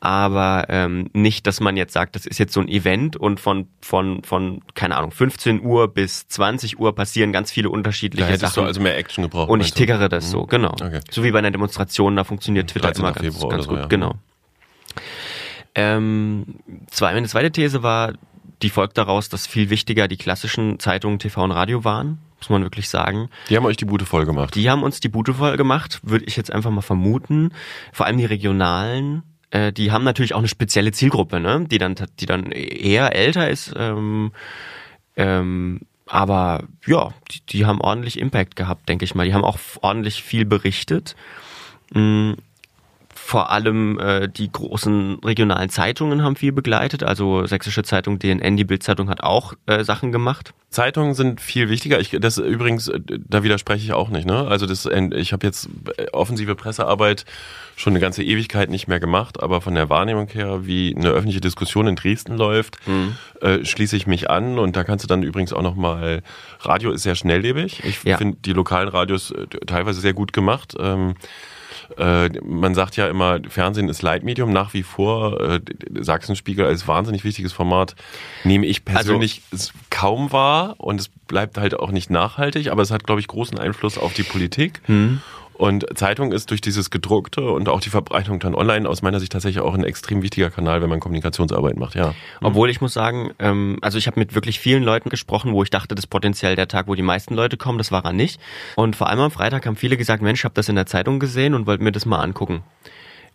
Aber ähm, nicht, dass man jetzt sagt, das ist jetzt so ein Event und von, von, von keine Ahnung, 15 Uhr bis 20 Uhr passieren ganz viele Da unterschiedliche hättest Sachen. du also mehr Action gebraucht. und ich tickere das so, genau. Okay. So wie bei einer Demonstration, da funktioniert Twitter 13. immer ganz, ganz oder so, gut. ja. Genau. Ähm, zwei, meine zweite These war, die folgt daraus, dass viel wichtiger die klassischen Zeitungen TV und Radio waren, muss man wirklich sagen. Die haben euch die Bude voll gemacht. Die haben uns die Bude voll gemacht, würde ich jetzt einfach mal vermuten. Vor allem die regionalen, äh, die haben natürlich auch eine spezielle Zielgruppe, ne? die dann, die dann eher älter ist. Ähm, ähm, aber ja, die, die haben ordentlich Impact gehabt, denke ich mal. Die haben auch ordentlich viel berichtet. Mm, vor allem äh, die großen regionalen Zeitungen haben viel begleitet. Also Sächsische Zeitung, DNN, die Bildzeitung hat auch äh, Sachen gemacht. Zeitungen sind viel wichtiger. Ich, das übrigens, äh, da widerspreche ich auch nicht. Ne? Also das, ich habe jetzt offensive Pressearbeit schon eine ganze Ewigkeit nicht mehr gemacht, aber von der Wahrnehmung her, wie eine öffentliche Diskussion in Dresden läuft, mhm. äh, schließe ich mich an. Und da kannst du dann übrigens auch noch mal. Radio ist sehr schnelllebig. Ich ja. finde die lokalen Radios äh, teilweise sehr gut gemacht. Ähm, äh, man sagt ja immer, Fernsehen ist Leitmedium nach wie vor. Äh, Sachsenspiegel als wahnsinnig wichtiges Format nehme ich persönlich also, kaum wahr und es bleibt halt auch nicht nachhaltig, aber es hat, glaube ich, großen Einfluss auf die Politik. Mhm. Und Zeitung ist durch dieses gedruckte und auch die Verbreitung dann online aus meiner Sicht tatsächlich auch ein extrem wichtiger Kanal, wenn man Kommunikationsarbeit macht, ja. Obwohl ich muss sagen, ähm, also ich habe mit wirklich vielen Leuten gesprochen, wo ich dachte, das ist potenziell der Tag, wo die meisten Leute kommen, das war er nicht. Und vor allem am Freitag haben viele gesagt, Mensch, ich habe das in der Zeitung gesehen und wollte mir das mal angucken.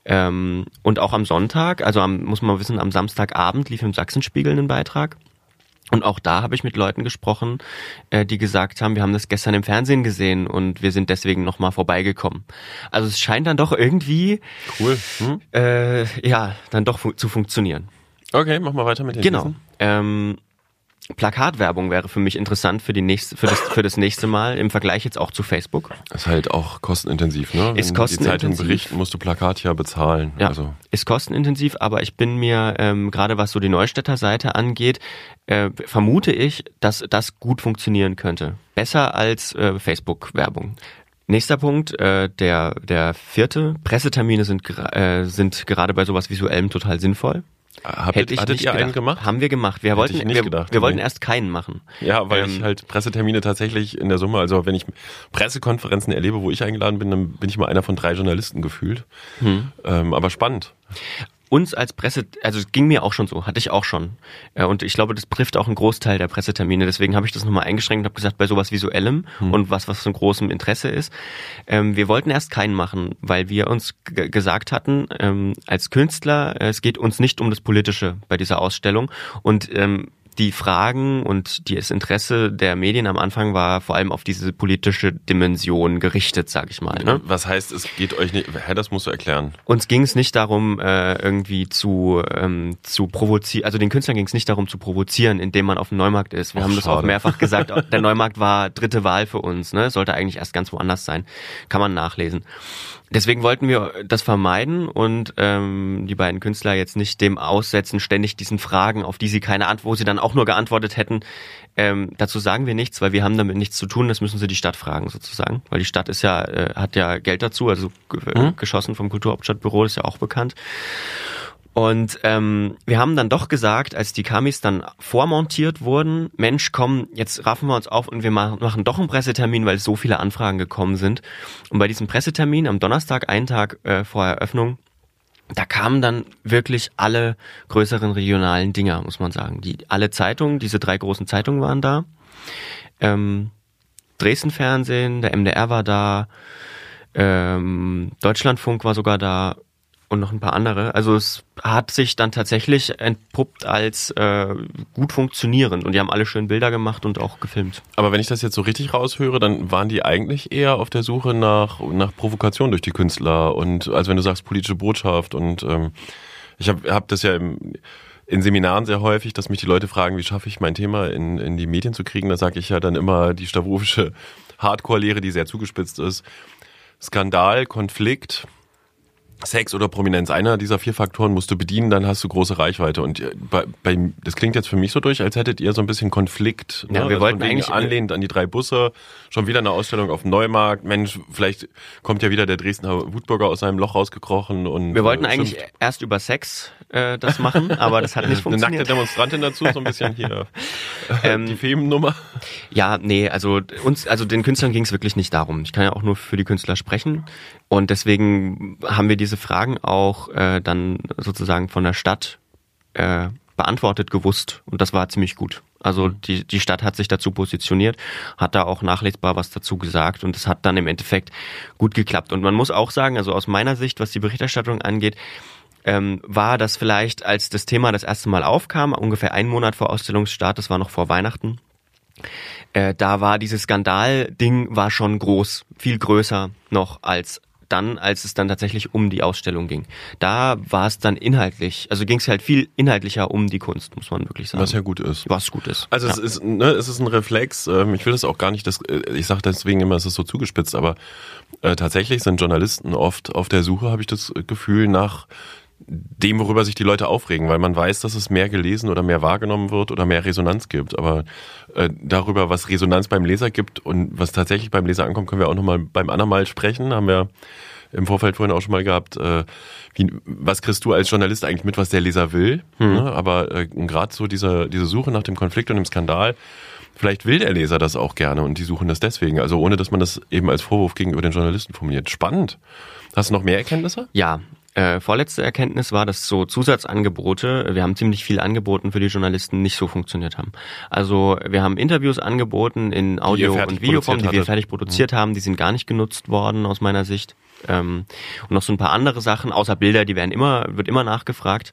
Ähm, und auch am Sonntag, also am, muss man wissen, am Samstagabend lief im Sachsenspiegel ein Beitrag. Und auch da habe ich mit Leuten gesprochen, äh, die gesagt haben, wir haben das gestern im Fernsehen gesehen und wir sind deswegen nochmal vorbeigekommen. Also es scheint dann doch irgendwie cool. Hm? Äh, ja, dann doch fu zu funktionieren. Okay, mach mal weiter mit den Genau. Ähm, Plakatwerbung wäre für mich interessant für, die nächste, für, das, für das nächste Mal im Vergleich jetzt auch zu Facebook. Ist halt auch kostenintensiv, ne? Wenn ist kostenintensiv. die Zeitung berichten, musst du Plakat ja bezahlen. Ja, also. ist kostenintensiv, aber ich bin mir, ähm, gerade was so die Neustädter Seite angeht, äh, vermute ich, dass das gut funktionieren könnte. Besser als äh, Facebook-Werbung. Nächster Punkt, äh, der, der vierte. Pressetermine sind, äh, sind gerade bei sowas Visuellem total sinnvoll. Habt, Hätte ich hattet ihr gedacht. einen gemacht? Haben wir gemacht. Wir Hätte wollten, ich nicht wir, gedacht, wir wollten erst keinen machen. Ja, weil ähm, ich halt Pressetermine tatsächlich in der Summe, also wenn ich Pressekonferenzen erlebe, wo ich eingeladen bin, dann bin ich mal einer von drei Journalisten gefühlt. Hm. Ähm, aber spannend uns als Presse, also es ging mir auch schon so, hatte ich auch schon. Äh, und ich glaube, das trifft auch einen Großteil der Pressetermine. Deswegen habe ich das nochmal eingeschränkt und habe gesagt, bei sowas Visuellem hm. und was, was von großem Interesse ist. Ähm, wir wollten erst keinen machen, weil wir uns gesagt hatten, ähm, als Künstler, äh, es geht uns nicht um das Politische bei dieser Ausstellung. Und ähm, die Fragen und das Interesse der Medien am Anfang war vor allem auf diese politische Dimension gerichtet, sag ich mal. Ne? Was heißt, es geht euch nicht, Herr, das musst du erklären. Uns ging es nicht darum, äh, irgendwie zu, ähm, zu provozieren, also den Künstlern ging es nicht darum zu provozieren, indem man auf dem Neumarkt ist. Wir Ach, haben das schade. auch mehrfach gesagt, der Neumarkt war dritte Wahl für uns, ne? sollte eigentlich erst ganz woanders sein. Kann man nachlesen. Deswegen wollten wir das vermeiden und ähm, die beiden Künstler jetzt nicht dem aussetzen, ständig diesen Fragen, auf die sie keine Antwort, wo sie dann auch nur geantwortet hätten. Ähm, dazu sagen wir nichts, weil wir haben damit nichts zu tun. Das müssen sie die Stadt fragen sozusagen, weil die Stadt ist ja äh, hat ja Geld dazu, also äh, mhm. geschossen vom Kulturhauptstadtbüro, ist ja auch bekannt. Und ähm, wir haben dann doch gesagt, als die Kamis dann vormontiert wurden, Mensch, komm, jetzt raffen wir uns auf und wir machen, machen doch einen Pressetermin, weil so viele Anfragen gekommen sind. Und bei diesem Pressetermin am Donnerstag, einen Tag äh, vor Eröffnung, da kamen dann wirklich alle größeren regionalen Dinger, muss man sagen. Die alle Zeitungen, diese drei großen Zeitungen waren da. Ähm, Dresden Fernsehen, der MDR war da, ähm, Deutschlandfunk war sogar da und noch ein paar andere. Also es hat sich dann tatsächlich entpuppt als äh, gut funktionierend und die haben alle schön Bilder gemacht und auch gefilmt. Aber wenn ich das jetzt so richtig raushöre, dann waren die eigentlich eher auf der Suche nach, nach Provokation durch die Künstler und also wenn du sagst politische Botschaft und ähm, ich habe hab das ja im, in Seminaren sehr häufig, dass mich die Leute fragen, wie schaffe ich mein Thema in, in die Medien zu kriegen. Da sage ich ja dann immer die stavrovische Hardcore-Lehre, die sehr zugespitzt ist. Skandal, Konflikt, Sex oder Prominenz, einer dieser vier Faktoren musst du bedienen, dann hast du große Reichweite. Und äh, bei, bei, das klingt jetzt für mich so durch, als hättet ihr so ein bisschen Konflikt. Ja, ne? wir also wollten eigentlich anlehnt an die drei Busse, schon wieder eine Ausstellung auf dem Neumarkt. Mensch, vielleicht kommt ja wieder der Dresdner Wutbürger aus seinem Loch rausgekrochen und. Wir wollten äh, eigentlich erst über Sex äh, das machen, aber das hat nicht funktioniert. Eine nackte Demonstrantin dazu, so ein bisschen hier äh, ähm, die Femennummer. Ja, nee, also uns, also den Künstlern ging es wirklich nicht darum. Ich kann ja auch nur für die Künstler sprechen und deswegen haben wir diese Fragen auch äh, dann sozusagen von der Stadt äh, beantwortet gewusst und das war ziemlich gut. Also die, die Stadt hat sich dazu positioniert, hat da auch nachlesbar was dazu gesagt und es hat dann im Endeffekt gut geklappt. Und man muss auch sagen, also aus meiner Sicht, was die Berichterstattung angeht, ähm, war das vielleicht, als das Thema das erste Mal aufkam, ungefähr einen Monat vor Ausstellungsstart, das war noch vor Weihnachten, äh, da war dieses Skandal-Ding war schon groß, viel größer noch als dann, als es dann tatsächlich um die Ausstellung ging. Da war es dann inhaltlich, also ging es halt viel inhaltlicher um die Kunst, muss man wirklich sagen. Was ja gut ist. Was gut ist. Also ja. es ist, ne, es ist ein Reflex. Ähm, ich will das auch gar nicht, das, äh, ich sage deswegen immer, es ist so zugespitzt, aber äh, tatsächlich sind Journalisten oft auf der Suche, habe ich das Gefühl, nach dem, worüber sich die Leute aufregen, weil man weiß, dass es mehr gelesen oder mehr wahrgenommen wird oder mehr Resonanz gibt. Aber äh, darüber, was Resonanz beim Leser gibt und was tatsächlich beim Leser ankommt, können wir auch nochmal beim andermal sprechen. Haben wir im Vorfeld vorhin auch schon mal gehabt. Äh, wie, was kriegst du als Journalist eigentlich mit, was der Leser will? Hm. Ne? Aber äh, gerade so diese, diese Suche nach dem Konflikt und dem Skandal, vielleicht will der Leser das auch gerne und die suchen das deswegen. Also ohne, dass man das eben als Vorwurf gegenüber den Journalisten formuliert. Spannend. Hast du noch mehr Erkenntnisse? Ja, äh, vorletzte Erkenntnis war, dass so Zusatzangebote, wir haben ziemlich viel angeboten für die Journalisten, nicht so funktioniert haben. Also wir haben Interviews angeboten in Audio- und Videoform, die wir fertig produziert mhm. haben, die sind gar nicht genutzt worden aus meiner Sicht. Ähm, und noch so ein paar andere Sachen, außer Bilder, die werden immer, wird immer nachgefragt.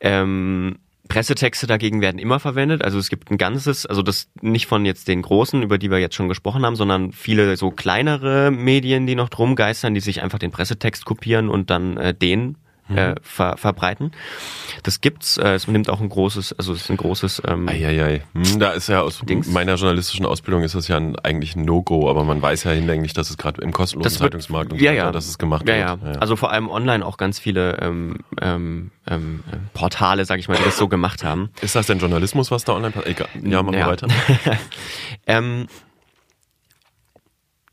Ähm, Pressetexte dagegen werden immer verwendet. Also es gibt ein ganzes, also das nicht von jetzt den großen, über die wir jetzt schon gesprochen haben, sondern viele so kleinere Medien, die noch drum geistern, die sich einfach den Pressetext kopieren und dann äh, den äh, mhm. ver verbreiten. Das gibt's, äh, es nimmt auch ein großes, also es ist ein großes ähm, Eieiei. Hm, da ist ja aus Dings. meiner journalistischen Ausbildung ist das ja ein, eigentlich ein No-Go, aber man weiß ja hinlänglich, dass es gerade im kostenlosen das Zeitungsmarkt und ja, so weiter, ja. dass es gemacht ja, wird. Ja. ja, also vor allem online auch ganz viele ähm, ähm, ähm, Portale, sag ich mal, die das so gemacht haben. Ist das denn Journalismus, was da online passiert? Ja, machen wir weiter. ähm,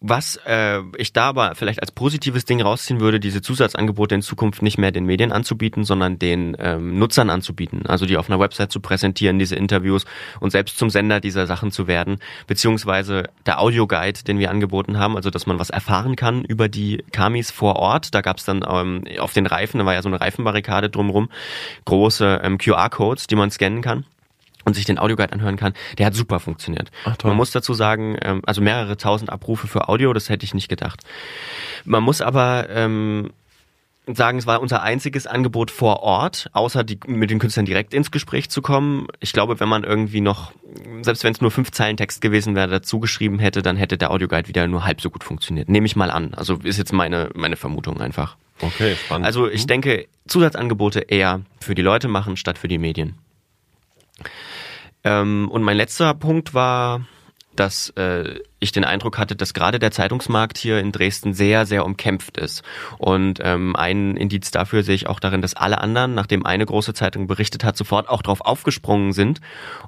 was äh, ich da aber vielleicht als positives Ding rausziehen würde, diese Zusatzangebote in Zukunft nicht mehr den Medien anzubieten, sondern den ähm, Nutzern anzubieten. Also die auf einer Website zu präsentieren, diese Interviews und selbst zum Sender dieser Sachen zu werden. Beziehungsweise der Audioguide, den wir angeboten haben, also dass man was erfahren kann über die Kamis vor Ort. Da gab es dann ähm, auf den Reifen, da war ja so eine Reifenbarrikade drumrum, große ähm, QR-Codes, die man scannen kann und sich den Audioguide anhören kann, der hat super funktioniert. Ach. Man muss dazu sagen, ähm, also mehrere tausend Abrufe für Audio, das hätte ich nicht gedacht. Man muss aber ähm, sagen, es war unser einziges Angebot vor Ort, außer die, mit den Künstlern direkt ins Gespräch zu kommen. Ich glaube, wenn man irgendwie noch, selbst wenn es nur fünf Zeilen Text gewesen wäre, dazu geschrieben hätte, dann hätte der Audioguide wieder nur halb so gut funktioniert. Nehme ich mal an. Also ist jetzt meine, meine Vermutung einfach. Okay, spannend. Also ich mhm. denke, Zusatzangebote eher für die Leute machen, statt für die Medien. Ähm, und mein letzter Punkt war, dass äh, ich den Eindruck hatte, dass gerade der Zeitungsmarkt hier in Dresden sehr, sehr umkämpft ist. Und ähm, ein Indiz dafür sehe ich auch darin, dass alle anderen, nachdem eine große Zeitung berichtet hat, sofort auch drauf aufgesprungen sind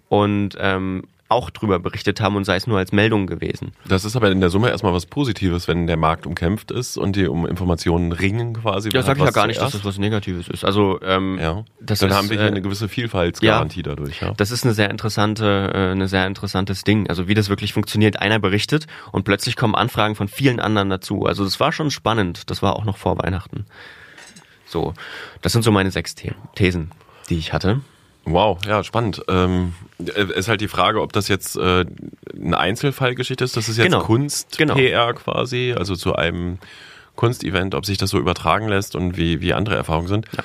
und ähm, auch drüber berichtet haben und sei es nur als Meldung gewesen. Das ist aber in der Summe erstmal was Positives, wenn der Markt umkämpft ist und die um Informationen ringen quasi. Ja, sag ich ja gar nicht, dass das was Negatives ist. Also ähm, ja. das dann ist, haben wir hier äh, eine gewisse Vielfaltsgarantie ja, dadurch. Ja. Das ist eine sehr interessante, äh, eine sehr interessantes Ding. Also wie das wirklich funktioniert. Einer berichtet und plötzlich kommen Anfragen von vielen anderen dazu. Also das war schon spannend. Das war auch noch vor Weihnachten. So, das sind so meine sechs Thesen, die ich hatte. Wow, ja, spannend. Ähm, ist halt die Frage, ob das jetzt äh, eine Einzelfallgeschichte ist. Das ist jetzt genau. Kunst-PR genau. quasi, also zu einem Kunstevent, ob sich das so übertragen lässt und wie, wie andere Erfahrungen sind. Ja.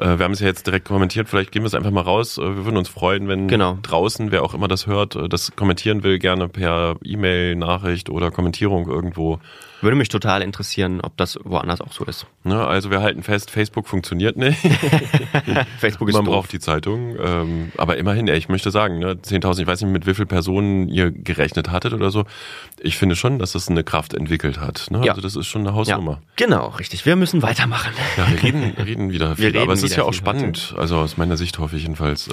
Äh, wir haben es ja jetzt direkt kommentiert, vielleicht gehen wir es einfach mal raus. Äh, wir würden uns freuen, wenn genau. draußen, wer auch immer das hört, äh, das kommentieren will, gerne per E-Mail, Nachricht oder Kommentierung irgendwo. Würde mich total interessieren, ob das woanders auch so ist. Ne, also wir halten fest, Facebook funktioniert nicht. Facebook ist Man doof. braucht die Zeitung. Ähm, aber immerhin, ich möchte sagen, ne, 10.000, ich weiß nicht, mit wie vielen Personen ihr gerechnet hattet oder so. Ich finde schon, dass das eine Kraft entwickelt hat. Ne? Ja. Also das ist schon eine Hausnummer. Ja. Genau, richtig. Wir müssen weitermachen. Ja, wir reden, reden wieder viel. aber es ist ja auch spannend. Heute. Also aus meiner Sicht hoffe ich jedenfalls. Äh,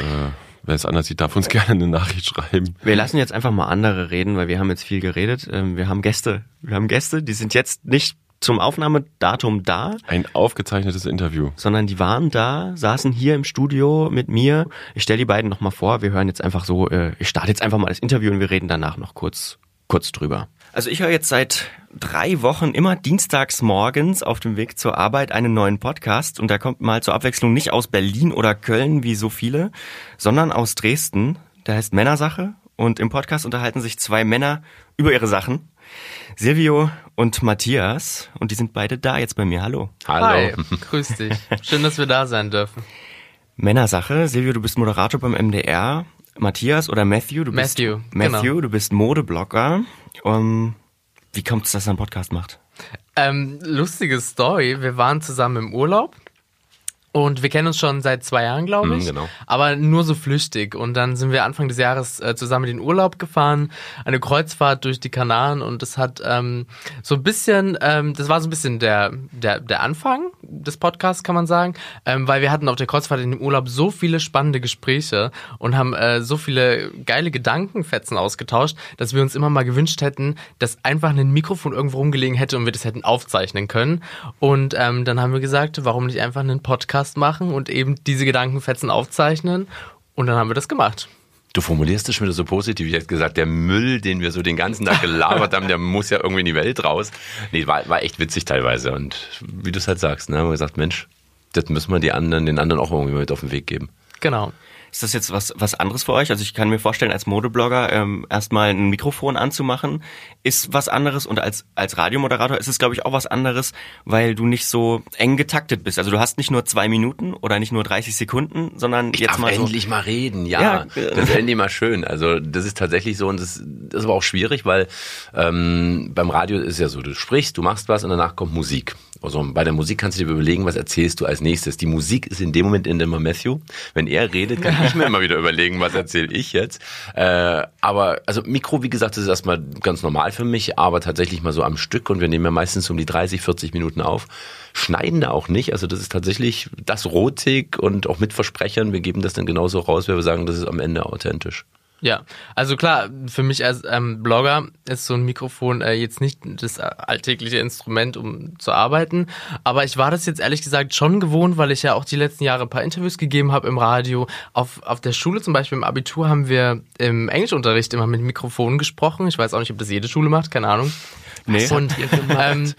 Wer es anders sieht, darf uns gerne eine Nachricht schreiben. Wir lassen jetzt einfach mal andere reden, weil wir haben jetzt viel geredet. Ähm, wir haben Gäste. Wir haben Gäste, die sind jetzt nicht zum Aufnahmedatum da. Ein aufgezeichnetes Interview. Sondern die waren da, saßen hier im Studio mit mir. Ich stelle die beiden nochmal vor. Wir hören jetzt einfach so, äh, ich starte jetzt einfach mal das Interview und wir reden danach noch kurz, kurz drüber. Also ich höre jetzt seit drei Wochen immer dienstags morgens auf dem Weg zur Arbeit einen neuen Podcast und der kommt mal zur Abwechslung nicht aus Berlin oder Köln wie so viele, sondern aus Dresden. Der heißt Männersache und im Podcast unterhalten sich zwei Männer über ihre Sachen. Silvio und Matthias und die sind beide da jetzt bei mir. Hallo. Hallo. Hi, grüß dich. Schön, dass wir da sein dürfen. Männersache. Silvio, du bist Moderator beim MDR. Matthias oder Matthew, du bist Matthew, Matthew, genau. du bist Modeblogger. Um, wie kommt es, dass er einen Podcast macht? Ähm, lustige Story. Wir waren zusammen im Urlaub und wir kennen uns schon seit zwei Jahren, glaube Mhm, ich. genau. Aber nur so flüchtig. Und dann sind wir Anfang des Jahres äh, zusammen in den Urlaub gefahren, eine Kreuzfahrt durch die Kanaren und das hat ähm, so ein bisschen, ähm, das war so ein bisschen der, der, der Anfang des Podcasts, kann man sagen, ähm, weil wir hatten auf der Kreuzfahrt in dem Urlaub so viele spannende Gespräche und haben äh, so viele geile Gedankenfetzen ausgetauscht, dass wir uns immer mal gewünscht hätten, dass einfach ein Mikrofon irgendwo rumgelegen hätte und wir das hätten aufzeichnen können. Und ähm, dann haben wir gesagt, warum nicht einfach einen Podcast machen und eben diese Gedankenfetzen aufzeichnen. Und dann haben wir das gemacht. Du formulierst es schon wieder so positiv. Ich hätte gesagt, der Müll, den wir so den ganzen Tag gelabert haben, der muss ja irgendwie in die Welt raus. Nee, war, war echt witzig teilweise. Und wie du es halt sagst, ne, haben wir gesagt, Mensch, das müssen wir die anderen, den anderen auch irgendwie mit auf den Weg geben. Genau. Ist das jetzt was, was anderes für euch? Also ich kann mir vorstellen, als Modeblogger ähm, erstmal ein Mikrofon anzumachen, ist was anderes und als, als Radiomoderator ist es, glaube ich, auch was anderes, weil du nicht so eng getaktet bist. Also du hast nicht nur zwei Minuten oder nicht nur 30 Sekunden, sondern Ich jetzt darf mal so. endlich mal reden, ja. Ja. Das ist endlich mal schön. Also das ist tatsächlich so und das, das ist aber auch schwierig, weil ähm, beim Radio ist ja so, du sprichst, du machst was und danach kommt Musik. Also bei der Musik kannst du dir überlegen, was erzählst du als nächstes. Die Musik ist in dem Moment in immer Matthew. Wenn er redet, kann ich mir immer wieder überlegen, was erzähle ich jetzt. Äh, aber also Mikro, wie gesagt, das ist erstmal ganz normal für mich, aber tatsächlich mal so am Stück und wir nehmen ja meistens um die 30, 40 Minuten auf. Schneiden da auch nicht. Also das ist tatsächlich das Rotig und auch mit Versprechern. Wir geben das dann genauso raus, weil wir sagen, das ist am Ende authentisch. Ja, also klar, für mich als ähm, Blogger ist so ein Mikrofon äh, jetzt nicht das alltägliche Instrument, um zu arbeiten. Aber ich war das jetzt ehrlich gesagt schon gewohnt, weil ich ja auch die letzten Jahre ein paar Interviews gegeben habe im Radio. Auf, auf der Schule zum Beispiel im Abitur haben wir im Englischunterricht immer mit Mikrofonen gesprochen. Ich weiß auch nicht, ob das jede Schule macht, keine Ahnung. Nee. Und ähm,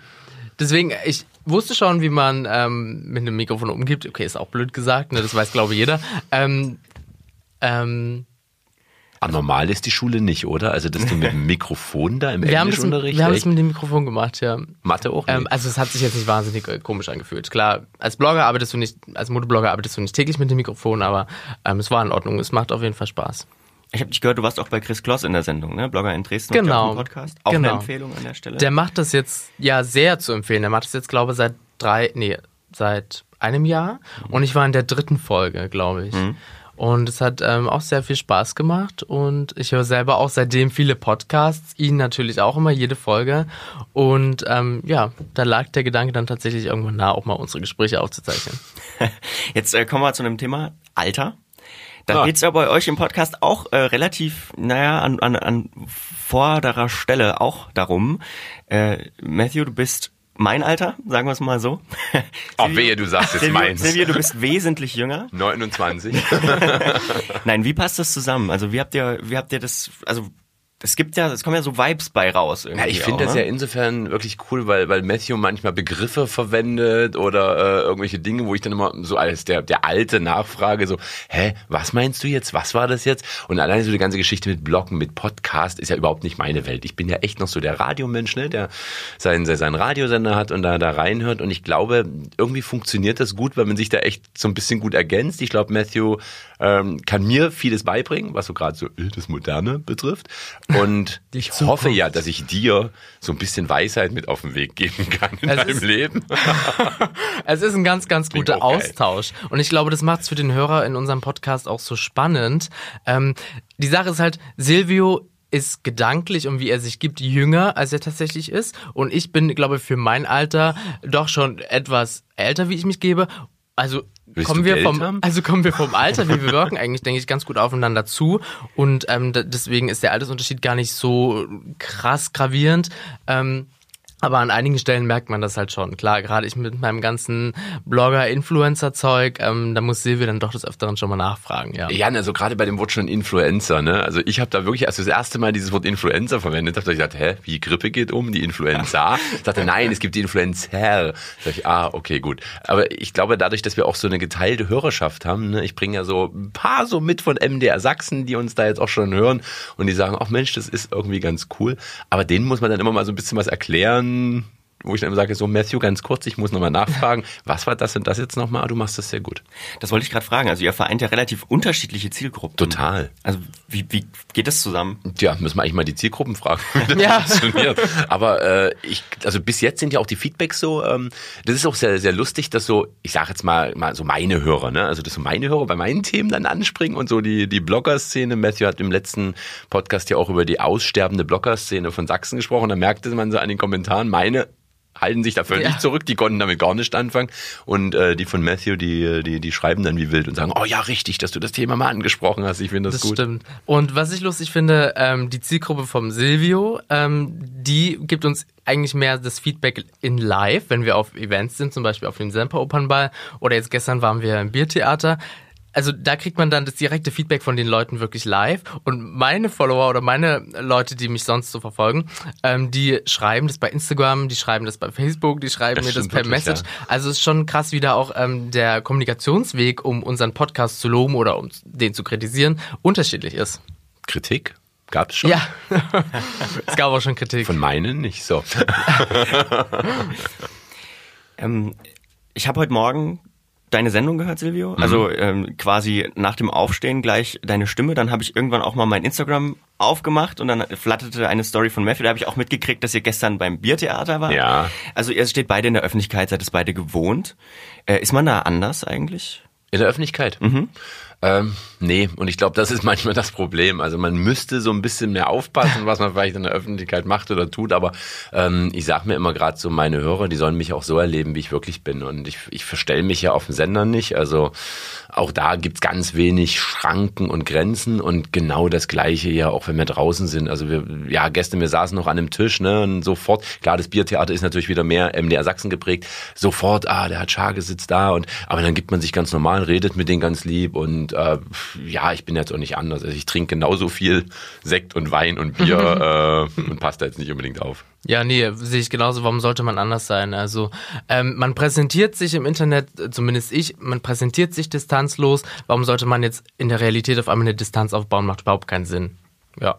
deswegen, ich wusste schon, wie man ähm, mit einem Mikrofon umgeht. Okay, ist auch blöd gesagt, ne? das weiß glaube ich jeder. Ähm, ähm, normal ist die Schule nicht, oder? Also, dass du mit dem Mikrofon da im wir haben, das, Englischunterricht wir haben echt? mit dem Mikrofon gemacht, ja. Mathe auch Ähm, also es hat sich jetzt nicht wahnsinnig äh, komisch angefühlt. Klar, als Blogger arbeitest du nicht, als Modeblogger arbeitest du nicht täglich mit dem Mikrofon, aber ähm, es war in Ordnung. Es macht auf jeden Fall Spaß. Ich habe dich gehört, du warst auch bei Chris Kloss in der Sendung, ne? Blogger in Dresden. Genau. Auch einen Podcast. Auch Genau. eine Empfehlung an der Stelle. Der macht das jetzt ja sehr zu empfehlen. Der macht das jetzt, glaube ich, seit drei, nee, seit einem Jahr. Und ich war in der dritten Folge, glaube ich. Und es hat ähm, auch sehr viel Spaß gemacht. Und ich höre selber auch seitdem viele Podcasts, ihn natürlich auch immer, jede Folge. Und ähm, ja, da lag der Gedanke dann tatsächlich irgendwann nah, auch mal unsere Gespräche aufzuzeichnen. Jetzt äh, kommen wir zu einem Thema Alter. Da Ah. geht's ja bei euch im Podcast auch äh, relativ, naja, an, an, an vorderer Stelle auch darum. Äh, Matthew, du bist mein Alter, sagen wir es mal so. Ach, wehe, du sagst jetzt meins. Silvio, du bist wesentlich jünger. 29. Nein, wie passt das zusammen? Also wie habt ihr, wie habt ihr das, also es gibt ja, es kommen ja so Vibes bei raus. Irgendwie Ja, ich finde das ne? ja insofern wirklich cool, weil, weil Matthew manchmal Begriffe verwendet oder äh, irgendwelche Dinge, wo ich dann immer so als der, der alte nachfrage, so, hä, was meinst du jetzt? Was war das jetzt? Und alleine so die ganze Geschichte mit Bloggen, mit Podcast ist ja überhaupt nicht meine Welt. Ich bin ja echt noch so der Radiomensch, ne, der seinen, seinen Radiosender hat und da, da reinhört. Und ich glaube, irgendwie funktioniert das gut, weil man sich da echt so ein bisschen gut ergänzt. Ich glaube, Matthew ähm, kann mir vieles beibringen, was so gerade so äh, das Moderne betrifft. Und ich hoffe ja, dass ich dir so ein bisschen Weisheit mit auf den Weg geben kann in Es deinem ist- Leben. Es ist ein ganz, ganz Klingt guter auch geil. Austausch. Und ich glaube, das macht es für den Hörer in unserem Podcast auch so spannend. Ähm, die Sache ist halt, Silvio ist gedanklich und wie er sich gibt, jünger, als er tatsächlich ist. Und ich bin, glaube ich, für mein Alter doch schon etwas älter, wie ich mich gebe. Also Willst kommen wir Geld vom, haben? also kommen wir vom Alter, wie wir wirken, eigentlich denke ich ganz gut aufeinander zu. Und ähm, deswegen ist der Altersunterschied gar nicht so krass gravierend. Ähm, aber an einigen Stellen merkt man das halt schon. Klar, gerade ich mit meinem ganzen Blogger-Influencer-Zeug, ähm, da muss Silvia dann doch des Öfteren schon mal nachfragen, ja. Jan, also gerade bei dem Wort schon Influencer, ne? Also ich habe da wirklich, als das erste Mal dieses Wort Influencer verwendet hast, hab ich gedacht, hä, wie Grippe geht um, die Influenza? Ich dachte, nein, es gibt die Influencer. Sag ich, ah, okay, gut. Aber ich glaube, dadurch, dass wir auch so eine geteilte Hörerschaft haben, ne? ich bringe ja so ein paar so mit von MDR Sachsen, die uns da jetzt auch schon hören und die sagen, ach Mensch, das ist irgendwie ganz cool. Aber denen muss man dann immer mal so ein bisschen was erklären, Mm, wo ich dann immer sage, so Matthew, ganz kurz, ich muss nochmal nachfragen, was war das und das jetzt nochmal? Du machst das sehr gut. Das wollte ich gerade fragen. Also ihr vereint ja relativ unterschiedliche Zielgruppen. Total. Also wie, wie geht das zusammen? Tja, müssen wir eigentlich mal die Zielgruppen fragen, Ja. funktioniert. Aber äh, ich, also bis jetzt sind ja auch die Feedbacks so, ähm, das ist auch sehr, sehr lustig, dass so, ich sage jetzt mal, mal so meine Hörer, ne? Also dass so meine Hörer bei meinen Themen dann anspringen und so die, die Blogger-Szene. Matthew hat im letzten Podcast ja auch über die aussterbende Blogger-Szene von Sachsen gesprochen. Da merkte man so an den Kommentaren, meine halten sich da völlig Ja. zurück, die konnten damit gar nicht anfangen. Und äh, die von Matthew, die, die, die schreiben dann wie wild und sagen, oh ja, richtig, dass du das Thema mal angesprochen hast. Ich finde das, Das gut. stimmt. Und was ich lustig finde, ähm, die Zielgruppe vom Silvio, ähm, die gibt uns eigentlich mehr das Feedback in live, wenn wir auf Events sind, zum Beispiel auf dem Semper Opernball oder jetzt gestern waren wir im Biertheater. Also da kriegt man dann das direkte Feedback von den Leuten wirklich live. Und meine Follower oder meine Leute, die mich sonst so verfolgen, ähm, die schreiben das bei Instagram, die schreiben das bei Facebook, die schreiben Das mir das per wirklich, Message. ja. Also es ist schon krass, wie da auch ähm, der Kommunikationsweg, um unseren Podcast zu loben oder um den zu kritisieren, unterschiedlich ist. Kritik gab es schon. Ja, es gab auch schon Kritik. Von meinen nicht so. Ähm, ich habe heute Morgen deine Sendung gehört, Silvio. Also ähm, quasi nach dem Aufstehen gleich deine Stimme. Dann habe ich irgendwann auch mal mein Instagram aufgemacht und dann flatterte eine Story von Matthew. Da habe ich auch mitgekriegt, dass ihr gestern beim Biertheater wart. Ja. Also ihr steht beide in der Öffentlichkeit, seid es beide gewohnt. Äh, ist man da anders eigentlich? In der Öffentlichkeit? Ähm, nee, und ich glaube, das ist manchmal das Problem. Also man müsste so ein bisschen mehr aufpassen, was man vielleicht in der Öffentlichkeit macht oder tut. Aber ähm, ich sage mir immer gerade so, meine Hörer, die sollen mich auch so erleben, wie ich wirklich bin. Und ich, ich verstelle mich ja auf dem Sender nicht. Also auch da gibt's ganz wenig Schranken und Grenzen. Und genau das Gleiche ja auch, wenn wir draußen sind. Also wir, ja, gestern, wir saßen noch an einem Tisch, ne, und sofort, klar, das Biertheater ist natürlich wieder mehr MDR Sachsen geprägt. Sofort, ah, der hat Schage sitzt da und, aber dann gibt man sich ganz normal, redet mit denen ganz lieb und äh, ja, ich bin jetzt auch nicht anders. Also ich trinke genauso viel Sekt und Wein und Bier äh, und passt da jetzt nicht unbedingt auf. Ja, nee, sehe ich genauso. Warum sollte man anders sein? Also, ähm, man präsentiert sich im Internet, äh, zumindest ich, man präsentiert sich distanzlos. Warum sollte man jetzt in der Realität auf einmal eine Distanz aufbauen? Macht überhaupt keinen Sinn. Ja,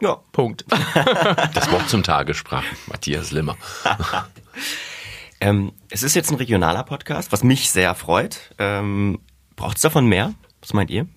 Ja. Punkt. Das Wort zum Tage sprach Matthias Limmer. Ähm, es ist jetzt ein regionaler Podcast, was mich sehr freut. Ähm, Braucht es davon mehr? Was meint ihr?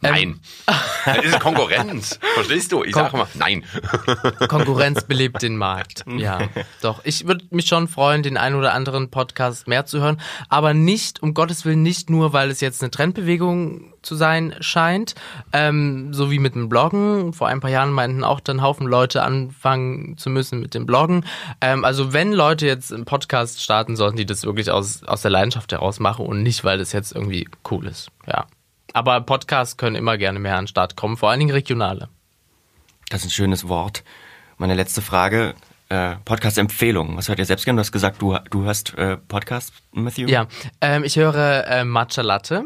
Nein. Das ist Konkurrenz. Verstehst du? Ich sage mal, nein. Konkurrenz belebt den Markt. Ja, doch. Ich würde mich schon freuen, den einen oder anderen Podcast mehr zu hören, aber nicht, um Gottes Willen, nicht nur, weil es jetzt eine Trendbewegung zu sein scheint, ähm, so wie mit dem Bloggen. Vor ein paar Jahren meinten auch dann Haufen Leute anfangen zu müssen mit dem Bloggen. Ähm, also wenn Leute jetzt einen Podcast starten, sollten die das wirklich aus, aus der Leidenschaft heraus machen und nicht, weil das jetzt irgendwie cool ist. Ja. Aber Podcasts können immer gerne mehr an den Start kommen, vor allen Dingen regionale. Das ist ein schönes Wort. Meine letzte Frage. Äh, Podcast-Empfehlung. Was hört ihr selbst gerne? Du hast gesagt, du, du hörst äh, Podcast, Matthew? Ja, ähm, ich höre äh, Matcha Latte.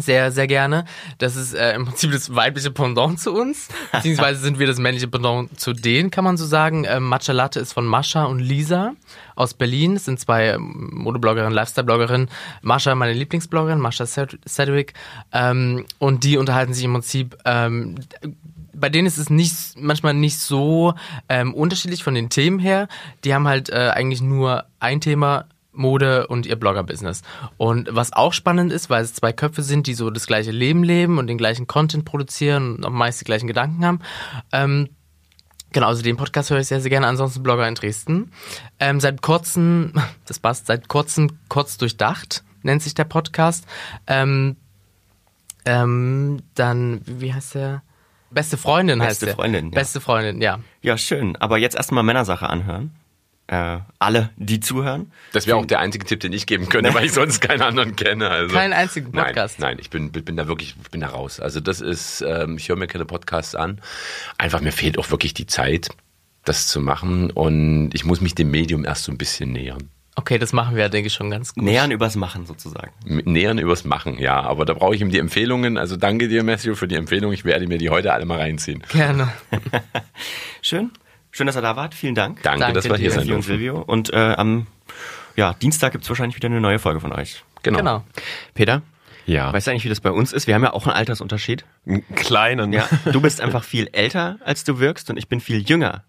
Sehr, sehr gerne. Das ist äh, im Prinzip das weibliche Pendant zu uns. Beziehungsweise sind wir das männliche Pendant zu denen, kann man so sagen. Ähm, Matcha Latte ist von Mascha und Lisa aus Berlin. Das sind zwei ähm, Modebloggerinnen, Lifestyle-Bloggerinnen. Mascha, meine Lieblingsbloggerin, Mascha Sed- Sedgwick. Ähm, und die unterhalten sich im Prinzip ähm, bei denen ist es nicht manchmal nicht so ähm, unterschiedlich von den Themen her. Die haben halt äh, eigentlich nur ein Thema Mode und ihr Blogger-Business. Und was auch spannend ist, weil es zwei Köpfe sind, die so das gleiche Leben leben und den gleichen Content produzieren und auch meist die gleichen Gedanken haben. Ähm, Genau, also den Podcast höre ich sehr, sehr gerne. Ansonsten Blogger in Dresden. Ähm, seit kurzem, das passt, seit kurzem kurz durchdacht, nennt sich der Podcast. Ähm, ähm, dann, wie heißt der? Beste Freundin heißt Beste der. Freundin, ja. Beste Freundin, ja. Ja, schön. Aber jetzt erstmal Männersache anhören. Äh, alle, die zuhören. Das wäre auch der einzige Tipp, den ich geben könnte, weil ich sonst keinen anderen kenne. Also. Keinen einzigen Podcast. Nein, nein, ich bin, bin da wirklich, ich bin da raus. Also das ist, ähm, ich höre mir keine Podcasts an. Einfach mir fehlt auch wirklich die Zeit, das zu machen und ich muss mich dem Medium erst so ein bisschen nähern. Okay, das machen wir, denke ich, schon ganz gut. Nähern übers Machen sozusagen. Nähern übers Machen, ja. Aber da brauche ich ihm die Empfehlungen. Also danke dir, Matthew, für die Empfehlung. Ich werde mir die heute alle mal reinziehen. Gerne. Schön. Schön, dass ihr da wart. Vielen Dank. Danke, Danke dass wir hier sein Matthew und. Silvio. Und äh, am ja, Dienstag gibt's wahrscheinlich wieder eine neue Folge von euch. Genau. Genau. Peter, Ja, weißt du eigentlich, wie das bei uns ist? Wir haben ja auch einen Altersunterschied. einen kleinen. Ja, du bist einfach viel älter, als du wirkst und ich bin viel jünger.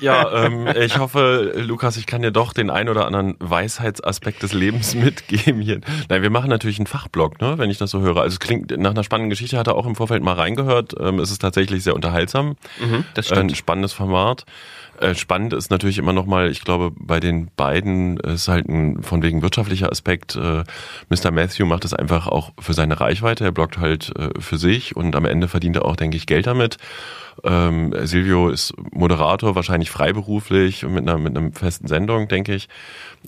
Ja, ähm, ich hoffe, Lukas, ich kann dir doch den ein oder anderen Weisheitsaspekt des Lebens mitgeben hier. Nein, wir machen natürlich einen Fachblog, ne, wenn ich das so höre. Also es klingt nach einer spannenden Geschichte, hat er auch im Vorfeld mal reingehört. Ähm, es ist tatsächlich sehr unterhaltsam. Mhm, das Ein stimmt. spannendes Format. Äh, Spannend ist natürlich immer noch mal, ich glaube, bei den beiden ist halt ein von wegen wirtschaftlicher Aspekt. Äh, Mr. Matthew macht es einfach auch für seine Reichweite. Er bloggt halt äh, für sich und am Ende verdient er auch, denke ich, Geld damit. Ähm, Silvio ist Moderator, wahrscheinlich freiberuflich und mit einer, mit einer festen Sendung, denke ich.